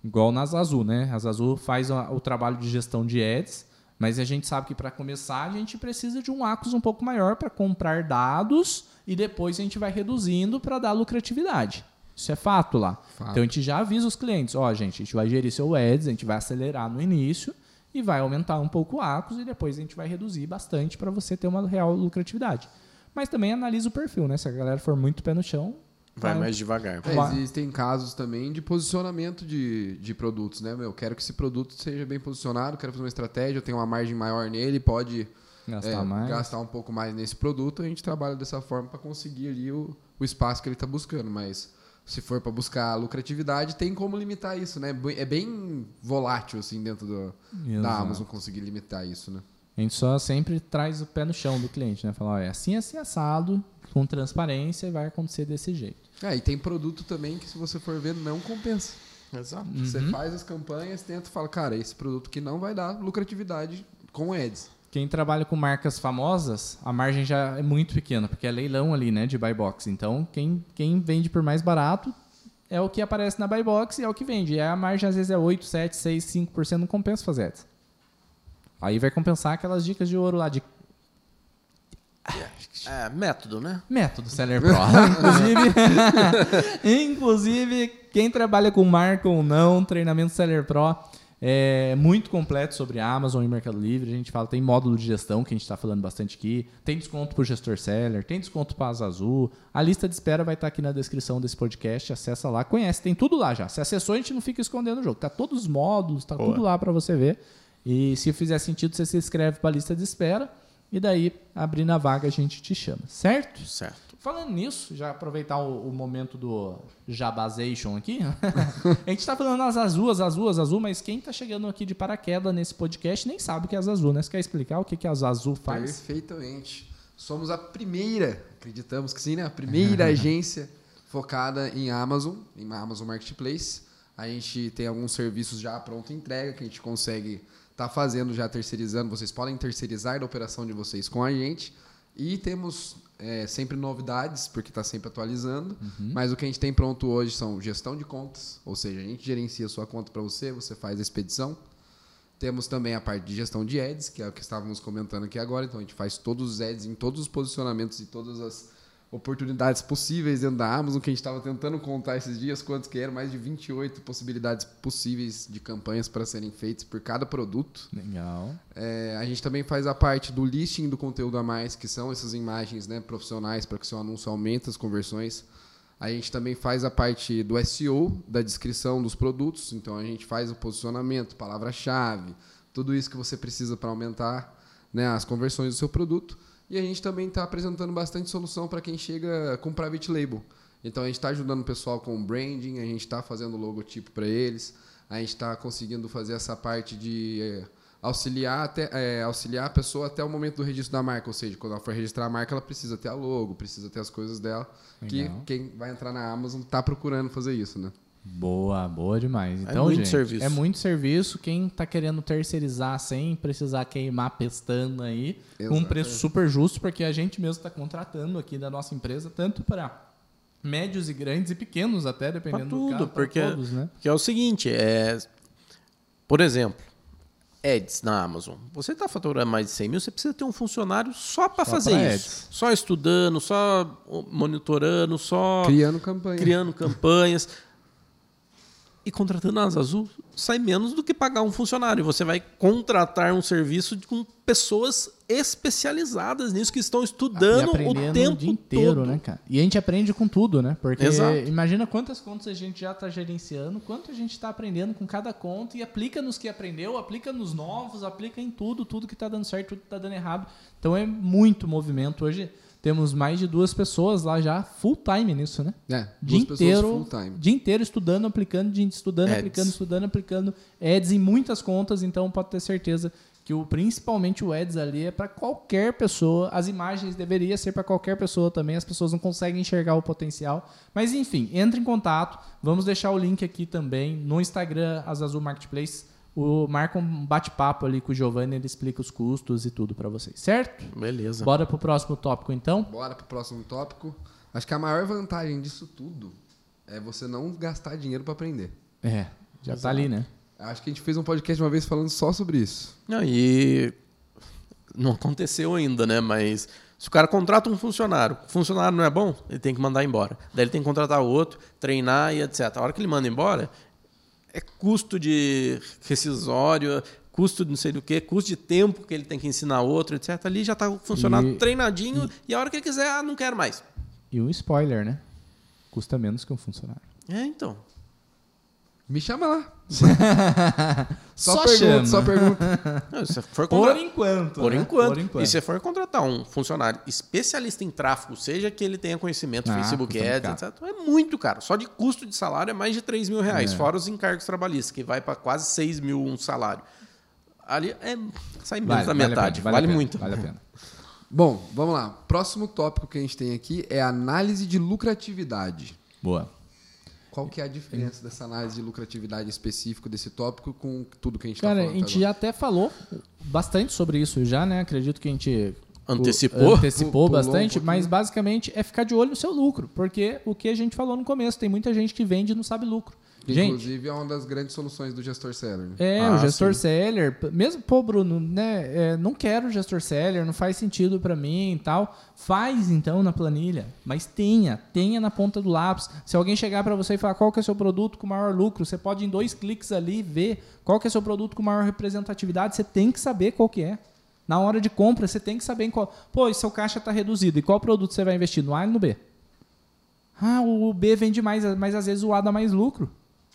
Igual na Zazu, né? A Zazu faz o trabalho de gestão de ads, mas a gente sabe que para começar a gente precisa de um ACOS um pouco maior para comprar dados e depois a gente vai reduzindo para dar lucratividade. Isso é fato lá. Fato. Então a gente já avisa os clientes, ó, gente, a gente vai gerir seu ads, a gente vai acelerar no início e vai aumentar um pouco o ACOS e depois a gente vai reduzir bastante para você ter uma real lucratividade. Mas também analisa o perfil, né? Se a galera for muito pé no chão, Vai mais devagar. É, existem casos também de posicionamento de, de produtos, né, meu? Quero que esse produto seja bem posicionado, quero fazer uma estratégia, eu tenho uma margem maior nele, pode Gastar é, mais. gastar um pouco mais nesse produto, a gente trabalha dessa forma para conseguir ali o, o espaço que ele está buscando. Mas se for para buscar lucratividade, tem como limitar isso, né? É bem volátil assim dentro do, da Amazon conseguir limitar isso, né? A gente só sempre traz o pé no chão do cliente, né? Falar, ó, é assim, assim, assado, com transparência vai acontecer desse jeito. É, e tem produto também que se você for ver não compensa. Exato. Você Uhum. faz as campanhas, tenta e fala, cara, esse produto que não vai dar lucratividade com ads. Quem trabalha com marcas famosas, a margem já é muito pequena, porque é leilão ali, né, de buy box. Então, quem, quem vende por mais barato é o que aparece na buy box e é o que vende. E aí a margem às vezes é 8, 7, 6, 5%, não compensa fazer ads. Aí vai compensar aquelas dicas de ouro lá de É, método, né? método Seller Pro. inclusive, inclusive, quem trabalha com marca ou não, treinamento Seller Pro é muito completo sobre Amazon e Mercado Livre. A gente fala, tem módulo de gestão que a gente está falando bastante aqui, tem desconto para o gestor seller, tem desconto para Asa Azul. A lista de espera vai estar aqui na descrição desse podcast. Acessa lá, conhece, tem tudo lá já. Se acessou, a gente não fica escondendo o jogo. Tá todos os módulos, tá Boa. tudo lá para você ver. E se fizer sentido, você se inscreve para a lista de espera. E daí, abrindo a vaga, a gente te chama, certo? Certo. Falando nisso, já aproveitar o, o momento do Jabazation aqui. a gente tá falando as azul, as azul, as azul, mas quem tá chegando aqui de paraquedas nesse podcast nem sabe o que é as azul, né? Você quer explicar o que, que as azul faz? Perfeitamente. Somos a primeira, acreditamos que sim, né? A primeira agência focada em Amazon, em Amazon Marketplace. A gente tem alguns serviços já pronto entrega que a gente consegue estar fazendo já terceirizando. Vocês podem terceirizar da operação de vocês com a gente. E temos é, sempre novidades, porque está sempre atualizando. Mas o que a gente tem pronto hoje são gestão de contas, ou seja, a gente gerencia a sua conta para você, você faz a expedição. Temos também a parte de gestão de ads, que é o que estávamos comentando aqui agora. Então a gente faz todos os ads em todos os posicionamentos e todas as oportunidades possíveis dentro da Amazon, que a gente estava tentando contar esses dias quantos que eram, mais de 28 possibilidades possíveis de campanhas para serem feitas por cada produto. Legal. É, a gente também faz a parte do listing do conteúdo a mais, que são essas imagens né, profissionais para que seu anúncio aumente as conversões. A gente também faz a parte do SEO, da descrição dos produtos. Então a gente faz o posicionamento, palavra-chave, tudo isso que você precisa para aumentar né, as conversões do seu produto. E a gente também está apresentando bastante solução para quem chega com private label. Então a gente está ajudando o pessoal com branding, a gente está fazendo logotipo para eles, a gente está conseguindo fazer essa parte de é, auxiliar, até, é, auxiliar a pessoa até o momento do registro da marca. Ou seja, quando ela for registrar a marca, ela precisa ter a logo, precisa ter as coisas dela. Legal. Que quem vai entrar na Amazon está procurando fazer isso, né? Boa, boa demais. Então, muito gente, serviço. é muito serviço. Quem tá querendo terceirizar sem precisar queimar pestana aí, com um preço super justo, porque a gente mesmo está contratando aqui da nossa empresa, tanto para médios e grandes e pequenos até, dependendo Pra do tudo, caso, porque- todos, né? Que é o seguinte, é... Por exemplo, ads na Amazon. Você está faturando mais de 100 mil, você precisa ter um funcionário só para fazer pra isso. ads. Só estudando, só monitorando, só Criando campanha. criando campanhas. E contratando a Asa Azul sai menos do que pagar um funcionário. Você vai contratar um serviço com pessoas especializadas nisso, que estão estudando o tempo dia inteiro, todo. né, cara? E a gente aprende com tudo, né? Porque Exato. imagina quantas contas a gente já está gerenciando, quanto a gente está aprendendo com cada conta e aplica nos que aprendeu, aplica nos novos, aplica em tudo, tudo que está dando certo, tudo que está dando errado. Então é muito movimento. Hoje temos mais de duas pessoas lá já full time nisso, né? É, Dia inteiro, full time. dia inteiro estudando, aplicando, estudando, Ads. aplicando, estudando, aplicando ads em muitas contas, então pode ter certeza que o, principalmente o ads ali é para qualquer pessoa, as imagens deveria ser para qualquer pessoa também, as pessoas não conseguem enxergar o potencial, mas enfim, entre em contato, vamos deixar o link aqui também no Instagram, as Azul Marketplace, o marca um bate-papo ali com o Giovanni, ele explica os custos e tudo para vocês, certo? Beleza. Bora pro próximo tópico então? Bora pro próximo tópico. Acho que a maior vantagem disso tudo é você não gastar dinheiro para aprender. É, já tá ali, né? Acho que a gente fez um podcast uma vez falando só sobre isso. Não, e não aconteceu ainda, né? Mas se o cara contrata um funcionário, o funcionário não é bom, ele tem que mandar embora. Daí ele tem que contratar outro, treinar e etc. A hora que ele manda embora, é custo de rescisório, custo de não sei do que, custo de tempo que ele tem que ensinar outro, etc. Ali já está o funcionário E- treinadinho e, a hora que ele quiser, ah, não quero mais. E um spoiler, né? Custa menos que um funcionário. É, então. Me chama lá. Só, Só, pergunta, chama. só pergunta. Não, se for Por contra- enquanto. Por né? enquanto. Por enquanto. E se for contratar um funcionário especialista em tráfego, seja que ele tenha conhecimento Ah, Facebook Ads, etc., é muito caro. Só de custo de salário é mais de 3 mil É. reais, fora os encargos trabalhistas, que vai para quase 6 mil um salário. Ali é, sai menos da a metade, pena, vale, a pena, muito. Vale a pena. Bom, vamos lá. Próximo tópico que a gente tem aqui é análise de lucratividade. Boa. Qual que é a diferença dessa análise de lucratividade específico desse tópico com tudo que a gente Cara, tá a falando? gente até já até falou bastante sobre isso já, né? Acredito que a gente Antecipou? antecipou um bastante, pouquinho. mas basicamente é ficar de olho no seu lucro, porque o que a gente falou no começo, tem muita gente que vende e não sabe lucro. Que, Gente, Inclusive, é uma das grandes soluções do gestor seller. né? É, Ah, o gestor sim. seller, mesmo, pô, Bruno, né, é, não quero gestor seller, não faz sentido pra mim e tal. Faz então na planilha, mas tenha, tenha na ponta do lápis. Se alguém chegar pra você e falar qual que é o seu produto com maior lucro, você pode em dois cliques ali ver qual que é o seu produto com maior representatividade, você tem que saber qual que é. Na hora de compra, você tem que saber em qual. Pô, e seu caixa está reduzido. E qual produto você vai investir? No A ou no B? Ah, o B vende mais, mas às vezes o A dá mais lucro.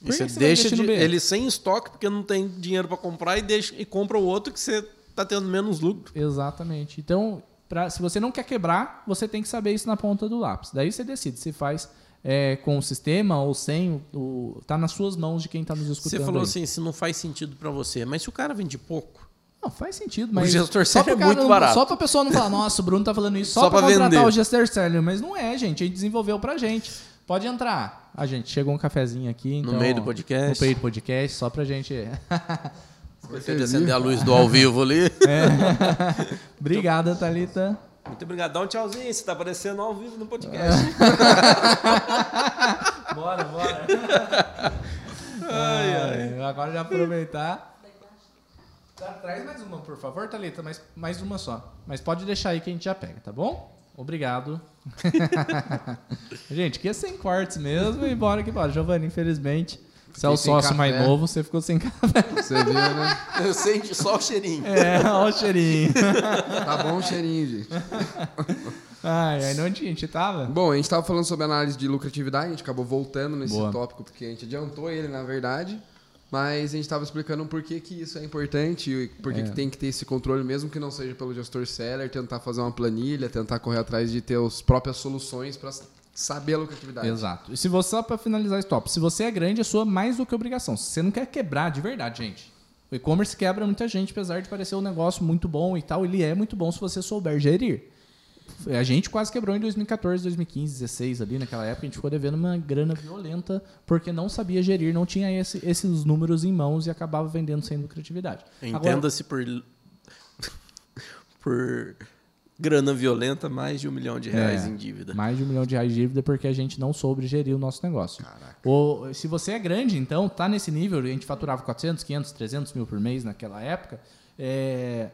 E você deixa de- ele sem estoque porque não tem dinheiro para comprar e, deixa, e compra o outro que você tá tendo menos lucro. Exatamente. Então, pra, se você não quer quebrar, você tem que saber isso na ponta do lápis. Daí você decide se faz é, com o sistema ou sem. O, tá nas suas mãos de quem está nos escutando. Você falou aí. assim, se não faz sentido para você, mas se o cara vende pouco, Não, faz sentido, mas. gestor só seller é muito barato. Só pra pessoa não falar, nossa, o Bruno tá falando isso só, Só pra, pra contratar vender. o gestor seller. Mas não é, gente. A gente desenvolveu pra gente. Pode entrar. A gente chegou um cafezinho aqui. Então, meio do podcast. No meio do podcast, só pra gente. esqueceu de acender a luz do ao vivo ali. Obrigada, Thalita. Muito obrigado. Dá um tchauzinho, você tá aparecendo ao vivo no podcast. Bora, bora. ai, ai. Agora já aproveitar. Tá, traz mais uma, por favor, Thalita. Mais, mais uma só. Mas pode deixar aí que a gente já pega, tá bom? Obrigado. gente, que é sem cortes mesmo e bora que bora. Giovanni, infelizmente, você é o sócio café. mais novo, você ficou sem café. Você viu, né? Eu sente só o cheirinho. É, ó o cheirinho. Tá bom o cheirinho, gente. Ai, aí onde a gente tava? Bom, a gente estava falando sobre análise de lucratividade, a gente acabou voltando nesse Boa. tópico porque a gente adiantou ele, na verdade. Mas a gente estava explicando por que, que isso é importante e por que, É. que tem que ter esse controle, mesmo que não seja pelo gestor seller, tentar fazer uma planilha, tentar correr atrás de ter as próprias soluções para saber a lucratividade. Exato. E se você, só pra finalizar esse top, se você é grande, é sua mais do que obrigação. Se você não quer quebrar de verdade, gente. O e-commerce quebra muita gente, apesar de parecer um negócio muito bom e tal. Ele é muito bom se você souber gerir. A gente quase quebrou em 2014, 2015, 2016 ali naquela época. A gente ficou devendo uma grana violenta porque não sabia gerir, não tinha esse- esses números em mãos e acabava vendendo sem lucratividade. Entenda-se por. por grana violenta, mais de um milhão de reais É, em dívida. Mais de um milhão de reais de dívida porque a gente não soube gerir o nosso negócio. Ou, se você é grande, então, tá nesse nível, a gente faturava 400, 500, 300 mil por mês naquela época, é,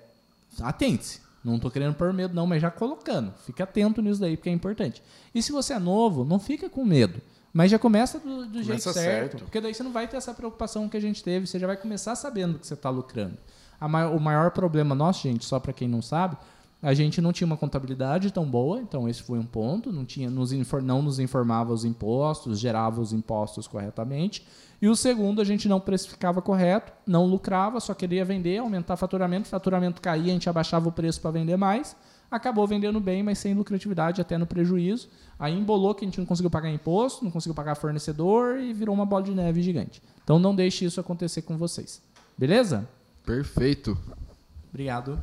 atente-se. Não tô querendo pôr medo não, mas já colocando. Fique atento nisso daí, porque é importante. E se você é novo, não fica com medo. Mas já começa do, do jeito Começa certo, certo. Porque daí você não vai ter essa preocupação que a gente teve. Você já vai começar sabendo que você está lucrando. A mai- o maior problema nosso, gente, só para quem não sabe, a gente não tinha uma contabilidade tão boa, então esse foi um ponto. Não, tinha, nos não nos informava os impostos, gerava os impostos corretamente. E o segundo, a gente não precificava correto, não lucrava, só queria vender, aumentar faturamento. Faturamento caía, a gente abaixava o preço para vender mais. Acabou vendendo bem, mas sem lucratividade, até no prejuízo. Aí embolou que a gente não conseguiu pagar imposto, não conseguiu pagar fornecedor e virou uma bola de neve gigante. Então não deixe isso acontecer com vocês. Beleza? Perfeito. Obrigado.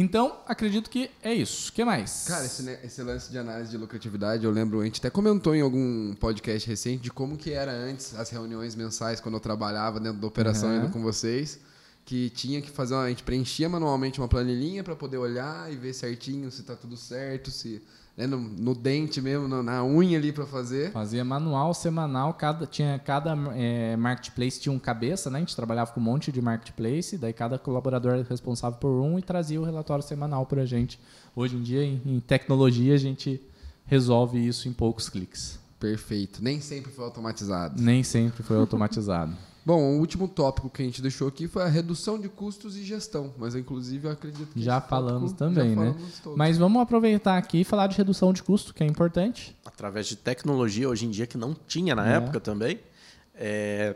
Então, acredito que é isso. O que mais? Cara, esse, esse lance de análise de lucratividade, eu lembro, a gente até comentou em algum podcast recente de como que era antes as reuniões mensais quando eu trabalhava dentro da operação Uhum. indo com vocês, que tinha que fazer, uma, a gente preenchia manualmente uma planilhinha para poder olhar e ver certinho se tá tudo certo, se né, no, no dente mesmo, na, na unha ali para fazer. Fazia manual, semanal, cada, tinha cada é, marketplace tinha um cabeça, né? A gente trabalhava com um monte de marketplace, daí cada colaborador era responsável por um e trazia o relatório semanal pra gente. Hoje em dia, em, em tecnologia, a gente resolve isso em poucos cliques. Perfeito. Nem sempre foi automatizado. Nem sempre foi automatizado. Bom, o último tópico que a gente deixou aqui foi a redução de custos e gestão, mas inclusive eu acredito que Já falamos tópico também, já né? falamos todos. Mas vamos aproveitar aqui e falar de redução de custo, que é importante. Através de tecnologia, hoje em dia, que não tinha na É. época também. é,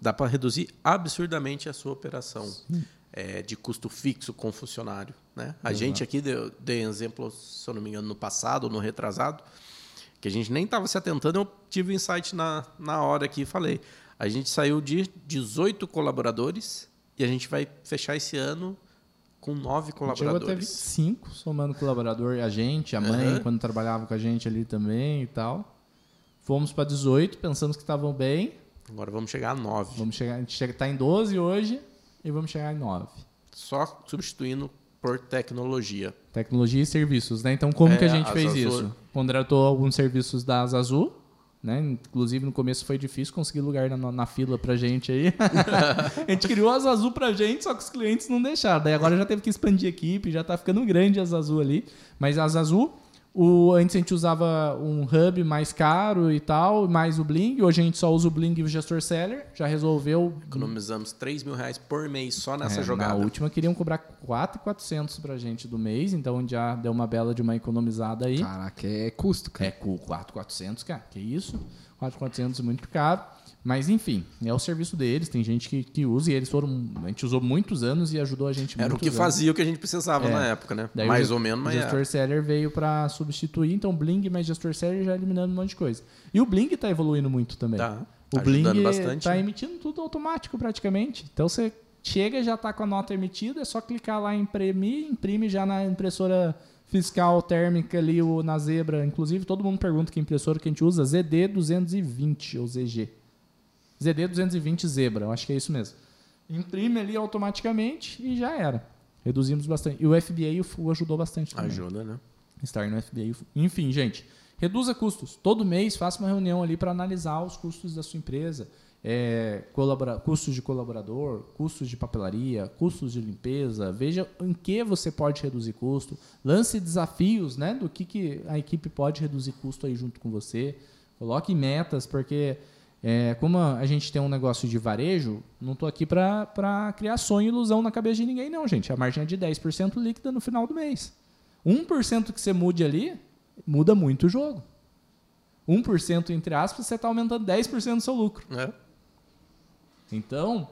dá para reduzir absurdamente a sua operação é, de custo fixo com funcionário. Né? A gente aqui deu, dei exemplo, se eu não me engano, no passado ou no retrasado, que a gente nem estava se atentando, eu tive um insight na, na hora aqui e falei. A gente saiu de 18 colaboradores e a gente vai fechar esse ano com nove Chegou até colaboradores. 25, somando colaborador, a gente, a mãe, Aham. quando trabalhava com a gente ali também e tal. Fomos para 18, pensamos que estavam bem. Agora vamos chegar a nove. Vamos chegar, a gente chega, tá em 12 hoje e vamos chegar em 9. Só substituindo por tecnologia. Tecnologia e serviços, né? Então, como É, que a gente fez Zazu- isso? Contratou alguns serviços da Azul, né? Inclusive, no começo foi difícil conseguir lugar na, na fila pra gente aí. a gente criou as Azul pra gente, só que os clientes não deixaram. Daí agora já teve que expandir a equipe, já tá ficando grande as Azul ali. Mas as Azul, o, antes a gente usava um hub mais caro e tal, mais o Bling. Hoje a gente só usa o Bling e o Gestor Seller. Já resolveu Economizamos 3 mil reais por mês só nessa é, jogada. Na última queriam cobrar 4,400 pra gente do mês, então já deu uma bela de uma economizada aí. Caraca, é custo, cara. É com 4,400, cara, que isso? 4,400 é muito caro. Mas enfim, é o serviço deles, tem gente que, que usa e eles foram. A gente usou muitos anos e ajudou a gente Era o que anos. fazia o que a gente precisava É. na época, né? Daí Mais o, ou menos, o mas é. gestor seller veio para substituir, então Bling mais gestor seller já eliminando um monte de coisa. E o Bling tá evoluindo muito também. Tá, O tá Bling bastante, tá né? emitindo tudo automático praticamente. Então você chega já tá com a nota emitida, é só clicar lá em imprimir, imprime já na impressora fiscal térmica ali o, na Zebra. Inclusive todo mundo pergunta que impressora que a gente usa, ZD 220 ou ZG. ZD 220 Zebra, eu acho que é isso mesmo. Imprime ali automaticamente e já era. Reduzimos bastante. E o FBA e o FU ajudou bastante também Ajuda, né? estar no FBA. Enfim, gente, reduza custos. Todo mês faça uma reunião ali para analisar os custos da sua empresa. É, colabora- custos de colaborador, custos de papelaria, custos de limpeza. Veja em que você pode reduzir custo. Lance desafios né, do que, que a equipe pode reduzir custo aí junto com você. Coloque metas, porque é, como a gente tem um negócio de varejo, não estou aqui para criar sonho e ilusão na cabeça de ninguém, não, gente. A margem é de 10% líquida no final do mês. 1% que você mude ali, muda muito o jogo. 1% entre aspas, você está aumentando 10% do seu lucro. É. Então,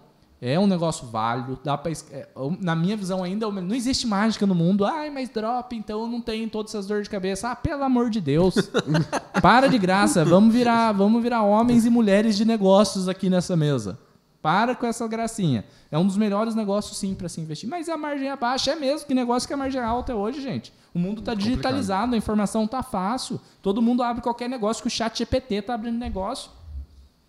é um negócio válido. Dá pra, es- é, na minha visão ainda, não existe mágica no mundo. Ai, mas drop, então eu não tenho todas essas dores de cabeça. Ah, pelo amor de Deus. Para de graça. Vamos virar, vamos virar homens e mulheres de negócios aqui nessa mesa. Para com essa gracinha. É um dos melhores negócios, sim, para se investir. Mas a margem é baixa. É mesmo. Que negócio que a margem é alta é hoje, gente? O mundo está digitalizado, a informação está fácil. Todo mundo abre qualquer negócio que o chat GPT está abrindo negócio.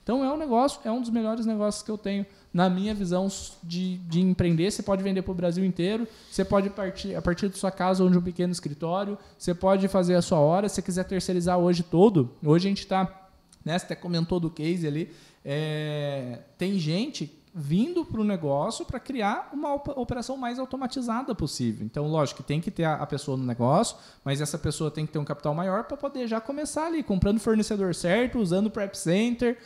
Então é um negócio, é um dos melhores negócios que eu tenho. Na minha visão de, de empreender, você pode vender para o Brasil inteiro, você pode partir a partir de sua casa ou de um pequeno escritório, você pode fazer a sua hora, se você quiser terceirizar hoje todo. Hoje a gente está, né, você até comentou do case ali, é, tem gente vindo para o negócio para criar uma op- operação mais automatizada possível. Então, lógico tem que ter a, a pessoa no negócio, mas essa pessoa tem que ter um capital maior para poder já começar ali, comprando o fornecedor certo, usando o Prep Center.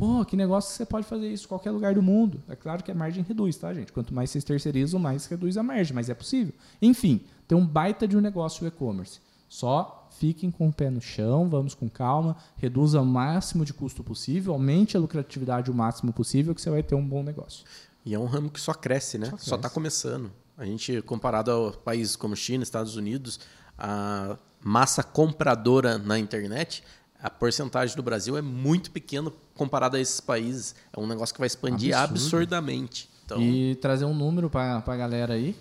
Pô, que negócio que você pode fazer isso em qualquer lugar do mundo. É claro que a margem reduz, tá, gente? Quanto mais vocês terceirizam, mais reduz a margem, mas é possível. Enfim, tem um baita de um negócio o e-commerce. Só fiquem com o pé no chão, vamos com calma, reduza o máximo de custo possível, aumente a lucratividade o máximo possível, que você vai ter um bom negócio. E é um ramo que só cresce, né? Só está começando. A gente, comparado a países como China, Estados Unidos, a massa compradora na internet, a porcentagem do Brasil é muito pequena comparada a esses países. É um negócio que vai expandir Absurdo. absurdamente. Então, E trazer um número para a galera aí,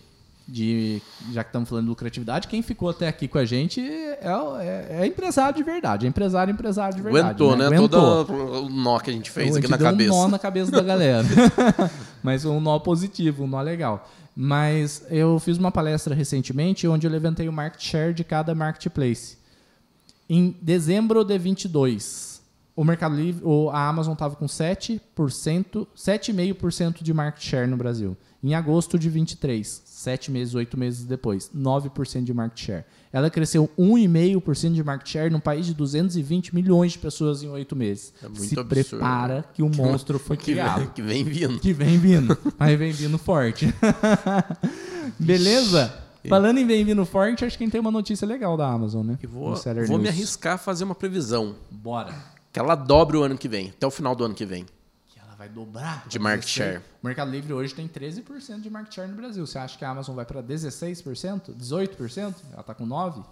de, já que estamos falando de lucratividade, quem ficou até aqui com a gente é, é- é empresário de verdade, é empresário, empresário de verdade. aguentou, né? Aguentou. Todo o nó que a gente fez A aqui gente na deu cabeça. um nó na cabeça da galera. Mas um nó positivo, um nó legal. Mas eu fiz uma palestra recentemente onde eu levantei o market share de cada marketplace. Em dezembro de 22, o Mercado Livre, ou a Amazon estava com 7%, 7,5% de market share no Brasil. Em agosto de 23, sete meses, oito meses depois, 9% de market share. Ela cresceu 1,5% de market share num país de 220 milhões de pessoas em oito meses. É muito Se absurdo. prepara que o monstro foi que, criado. vem, que vem vindo. Que vem vindo. Mas vem vindo forte. Beleza? Falando em vem vindo forte, acho que a gente tem uma notícia legal da Amazon, né? E vou, vou me News. arriscar a fazer uma previsão. Bora. Que ela dobre o ano que vem, até o final do ano que vem. vai dobrar. De market 16. share. O Mercado Livre hoje tem 13% de market share no Brasil. Você acha que a Amazon vai para 16%? 18%? Ela tá com 9%?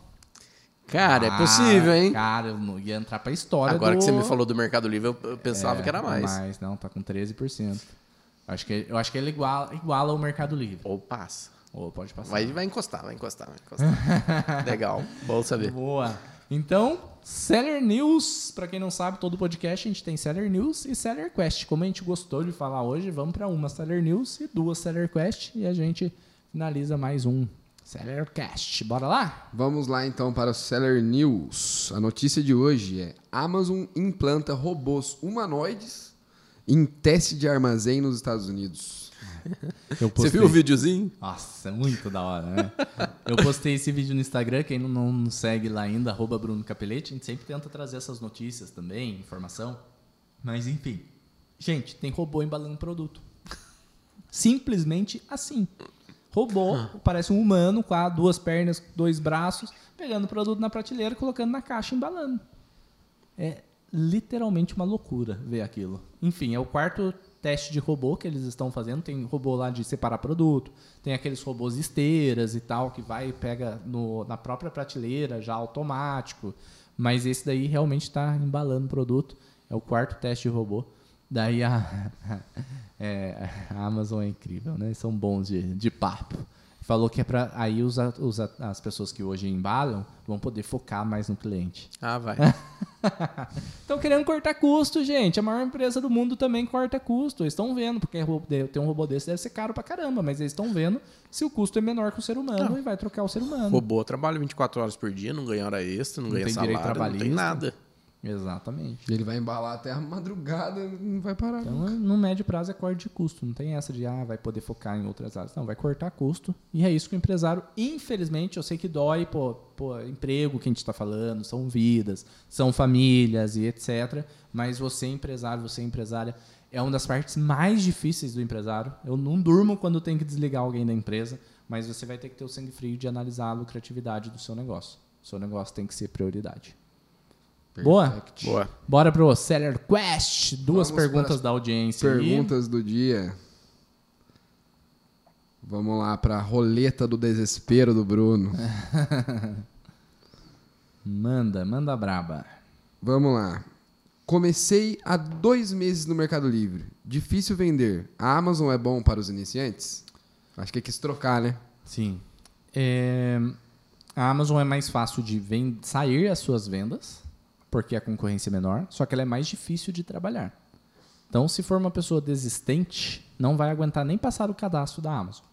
Cara, é Ah, possível, hein? Cara, eu não ia entrar pra história Agora do... que você me falou do Mercado Livre, eu- eu pensava É, que era mais. Mais, não, tá com 13%. Acho que, eu acho que ele iguala, iguala o Mercado Livre. Ou passa. Ou pode passar. Vai, vai encostar, vai encostar, vai encostar. Legal, bom saber. Boa. Então, Seller News, pra quem não sabe, todo podcast a gente tem Seller News e Seller Quest. Como a gente gostou de falar hoje, vamos pra uma Seller News e duas Seller Quest e a gente finaliza mais um Seller Cast. Bora lá? Vamos lá então para o Seller News. A notícia de hoje é: Amazon implanta robôs humanoides em teste de armazém nos Estados Unidos. Eu Você viu o videozinho? Nossa, é muito da hora, né? Eu postei esse vídeo no Instagram, quem não, não nos segue lá ainda, arroba Bruno Capelete, a gente sempre tenta trazer essas notícias também, informação. Mas enfim. Gente, tem robô embalando produto. Simplesmente assim. Robô, parece um humano com duas pernas, dois braços, pegando o produto na prateleira, colocando na caixa e embalando. É literalmente uma loucura ver aquilo. Enfim, é o quarto teste de robô que eles estão fazendo. Tem robô lá de separar produto, tem aqueles robôs esteiras e tal, que vai e pega no- na própria prateleira, já automático. Mas esse daí realmente está embalando o produto. É o quarto teste de robô. Daí a, é, a Amazon é incrível, né? São bons de, de papo. Falou que é para aí os, os as pessoas que hoje embalam vão poder focar mais no cliente. Ah, vai. Estão querendo cortar custo, gente. A maior empresa do mundo também corta custo. Eles estão vendo, porque ter um robô desse deve ser caro pra caramba, mas eles estão vendo se o custo é menor que o ser humano e vai trocar o ser humano. Robô trabalha 24 horas por dia, não ganha hora extra, não, Não ganha salário, não tem nada. Exatamente. Ele vai embalar até a madrugada, não vai parar. Então, nunca. no médio prazo é corte de custo. Não tem essa de, ah, vai poder focar em outras áreas. Não, vai cortar custo. E é isso que o empresário, infelizmente, eu sei que dói, pô, pô emprego que a gente está falando, são vidas, são famílias e etc. Mas você, empresário, você, empresária, é uma das partes mais difíceis do empresário. Eu não durmo quando tem que desligar alguém da empresa, mas você vai ter que ter o sangue frio de analisar a lucratividade do seu negócio. O seu negócio tem que ser prioridade. Boa? Boa. Bora pro Seller Quest. Duas Vamos perguntas da audiência. aí. Perguntas do dia. Vamos lá para a roleta do desespero do Bruno. Manda, manda braba. Vamos lá. Comecei há dois meses no Mercado Livre. Difícil vender. A Amazon é bom para os iniciantes? Acho que quis trocar, né? Sim. É, a Amazon é mais fácil de ven- sair as suas vendas, porque a concorrência é menor, só que ela é mais difícil de trabalhar. Então, se for uma pessoa desistente, não vai aguentar nem passar o cadastro da Amazon.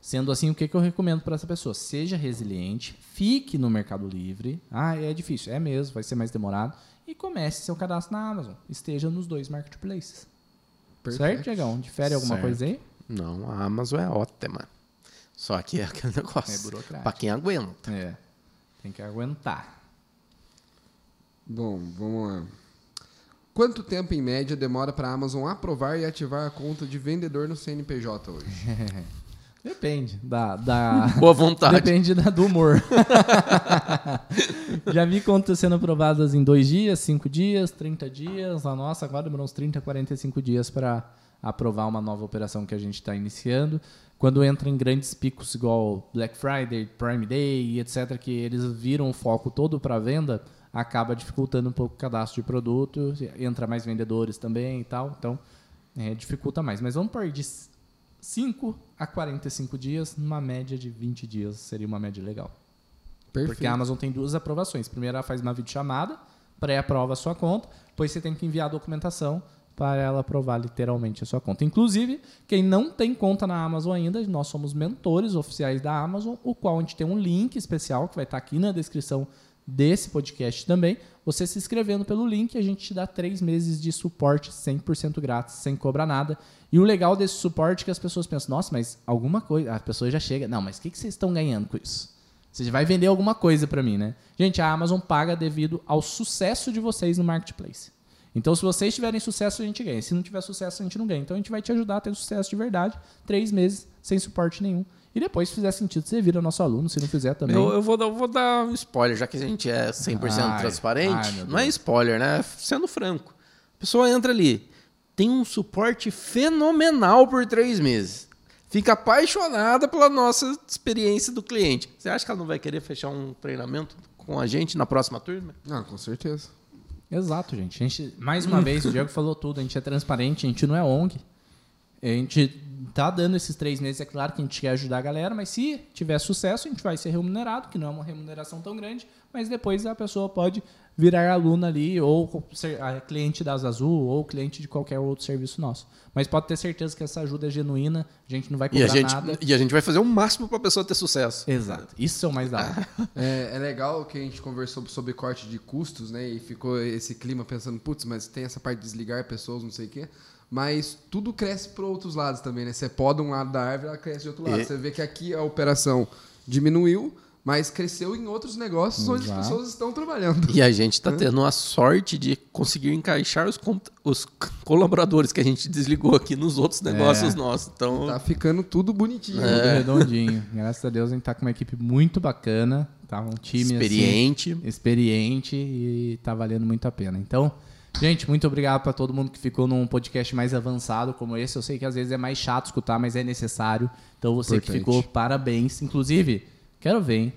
Sendo assim, o que, que eu recomendo para essa pessoa? Seja resiliente, fique no Mercado Livre. Ah, é difícil, é mesmo, vai ser mais demorado. E comece seu cadastro na Amazon. Esteja nos dois marketplaces. Certo, Diegão? Difere alguma Certo. coisa aí? Não, a Amazon é ótima. Só que é aquele negócio. É burocrático. Pra quem aguenta. É. Tem que aguentar. Bom, vamos lá. Quanto tempo em média demora para a Amazon aprovar e ativar a conta de vendedor no CNPJ hoje? Depende da. da... Boa vontade. Depende da, do humor. Já vi contas sendo aprovadas em dois dias, cinco dias, 30 dias. A nossa agora demorou uns 30, 45 dias para aprovar uma nova operação que a gente está iniciando. Quando entra em grandes picos igual Black Friday, Prime Day e etc., que eles viram o foco todo para venda, acaba dificultando um pouco o cadastro de produto, entra mais vendedores também e tal. Então, é, dificulta mais. Mas vamos pôr de 5 a 45 dias, numa média de 20 dias seria uma média legal. Perfeito. Porque a Amazon tem duas aprovações. Primeiro, ela faz uma videochamada, pré-aprova a sua conta, depois você tem que enviar a documentação para ela aprovar literalmente a sua conta. Inclusive, quem não tem conta na Amazon ainda, nós somos mentores oficiais da Amazon, o qual a gente tem um link especial que vai estar aqui na descrição desse podcast também. Você se inscrevendo pelo link, a gente te dá três meses de suporte 100% grátis, sem cobrar nada. E o legal desse suporte é que as pessoas pensam, nossa, mas alguma coisa... A pessoa já chega, não, mas o que, que vocês estão ganhando com isso? Você vai vender alguma coisa para mim, né? Gente, a Amazon paga devido ao sucesso de vocês no marketplace. Então, se vocês tiverem sucesso, a gente ganha. Se não tiver sucesso, a gente não ganha. Então, a gente vai te ajudar a ter sucesso de verdade. Três meses sem suporte nenhum. E depois, se fizer sentido, você vira nosso aluno. Se não fizer também. Eu, eu vou, dar, eu vou dar um spoiler, já que a gente é 100% Ai, transparente. ai, não é spoiler, né? Sendo franco. A pessoa entra ali, tem um suporte fenomenal por três meses. Fica apaixonada pela nossa experiência do cliente. Você acha que ela não vai querer fechar um treinamento com a gente na próxima turma? Ah, com certeza. Exato, gente. A gente mais uma vez, o Diego falou tudo, a gente é transparente, a gente não é ONG. A gente tá dando esses três meses, é claro que a gente quer ajudar a galera, mas se tiver sucesso, a gente vai ser remunerado, que não é uma remuneração tão grande, mas depois a pessoa pode virar aluna ali, ou ser a cliente da Azul, ou cliente de qualquer outro serviço nosso. Mas pode ter certeza que essa ajuda é genuína, a gente não vai E cobrar a, gente, nada. e a gente vai fazer o máximo para a pessoa ter sucesso. Exato. Isso é o mais da hora. É, é legal que a gente conversou sobre corte de custos, né? E ficou esse clima pensando, putz, mas tem essa parte de desligar pessoas, não sei o quê. Mas tudo cresce para outros lados também, né? Você poda um lado da árvore, ela cresce de outro lado. E- Você vê que aqui a operação diminuiu, mas cresceu em outros negócios onde as pessoas estão trabalhando. E a gente está tendo a sorte de conseguir encaixar os, os colaboradores que a gente desligou aqui nos outros negócios nossos. Então, Tá ficando tudo bonitinho. Tudo redondinho. Graças a Deus a gente tá com uma equipe muito bacana, tá? Um time assim, experiente. experiente e tá valendo muito a pena. Então, gente, muito obrigado para todo mundo que ficou num podcast mais avançado como esse. Eu sei que às vezes é mais chato escutar, mas é necessário. Então, você que Importante. ficou, parabéns. Inclusive, quero ver, hein?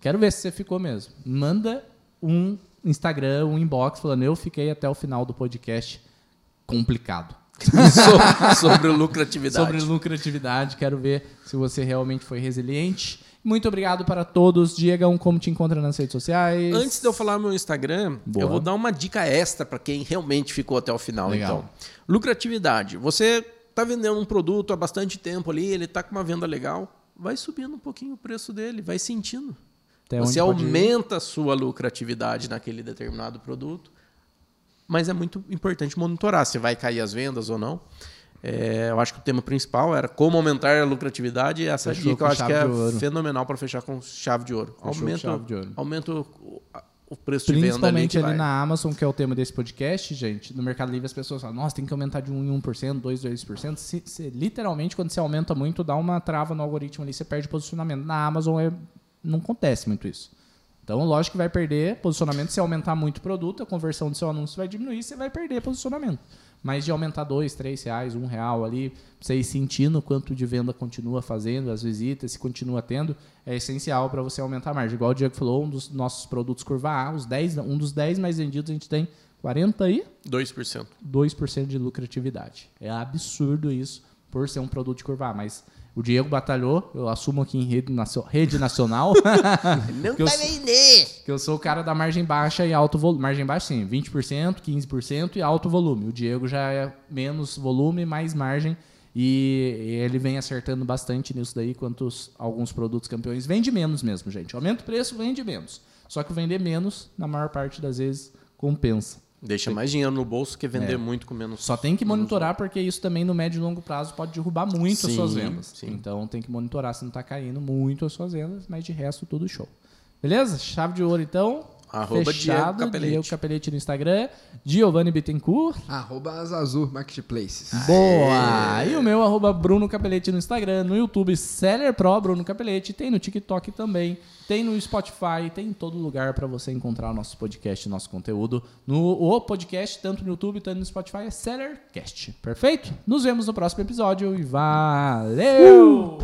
Quero ver se você ficou mesmo. Manda um Instagram, um inbox falando eu fiquei até o final do podcast complicado. So- sobre lucratividade. Sobre lucratividade, quero ver se você realmente foi resiliente. Muito obrigado para todos. Diegão, como te encontra nas redes sociais? Antes de eu falar meu Instagram, Boa. eu vou dar uma dica extra para quem realmente ficou até o final. Legal. Então, lucratividade. Você está vendendo um produto há bastante tempo ali, ele está com uma venda legal, vai subindo um pouquinho o preço dele, vai sentindo. Até Você aumenta a sua lucratividade naquele determinado produto, mas é muito importante monitorar se vai cair as vendas ou não. É, eu acho que o tema principal era como aumentar a lucratividade. E essa Fechou dica eu acho que é fenomenal para fechar com chave de ouro. Fechou Aumenta, chave de ouro. aumenta o, preço de venda ali. Principalmente ali, na Amazon, que é o tema desse podcast, gente. No Mercado Livre as pessoas falam, nossa, tem que aumentar de 1 em 1%, 2 em 2%. Se, se- literalmente, quando você aumenta muito, dá uma trava no algoritmo ali, você perde posicionamento. Na Amazon é, não acontece muito isso. Então, lógico que vai perder posicionamento. Se aumentar muito o produto, a conversão do seu anúncio vai diminuir, você vai perder posicionamento. Mas de aumentar dois, três reais, um real ali, pra você ir sentindo quanto de venda continua fazendo, as visitas, se continua tendo, é essencial para você aumentar a margem. Igual o Diego falou, um dos nossos produtos curva A, os 10, um dos 10 mais vendidos, a gente tem 42% 2%. de lucratividade. É absurdo isso por ser um produto de curva A, mas o Diego batalhou, eu assumo aqui em rede, nacio- rede nacional. Não Que vai vender! Que eu sou o cara da margem baixa e alto volume. Margem baixa, sim, 20%, 15% e alto volume. O Diego já é menos volume, mais margem. E ele vem acertando bastante nisso daí, quanto alguns produtos campeões. Vende menos mesmo, gente. Aumenta o preço, vende menos. Só que vender menos, na maior parte das vezes, compensa. Deixa mais dinheiro no bolso que vender É. muito com menos. Só tem que monitorar, porque isso também no médio e longo prazo pode derrubar muito as Sim, suas vendas. sim. Então tem que monitorar se não está caindo muito as suas vendas, mas de resto tudo show. Beleza? Chave de ouro então. Arroba Fechado. Diego Capelete. Diego Capelete no Instagram. Giovanni Bittencourt. Arroba Azazur Marketplaces. Boa! E o meu, arroba Bruno Capelete no Instagram, no YouTube, Seller Pro Bruno Capelete, tem no TikTok também, tem no Spotify, tem em todo lugar para você encontrar o nosso podcast, nosso conteúdo. No o podcast, tanto no YouTube, tanto no Spotify, é Sellercast. Perfeito? Nos vemos no próximo episódio e valeu!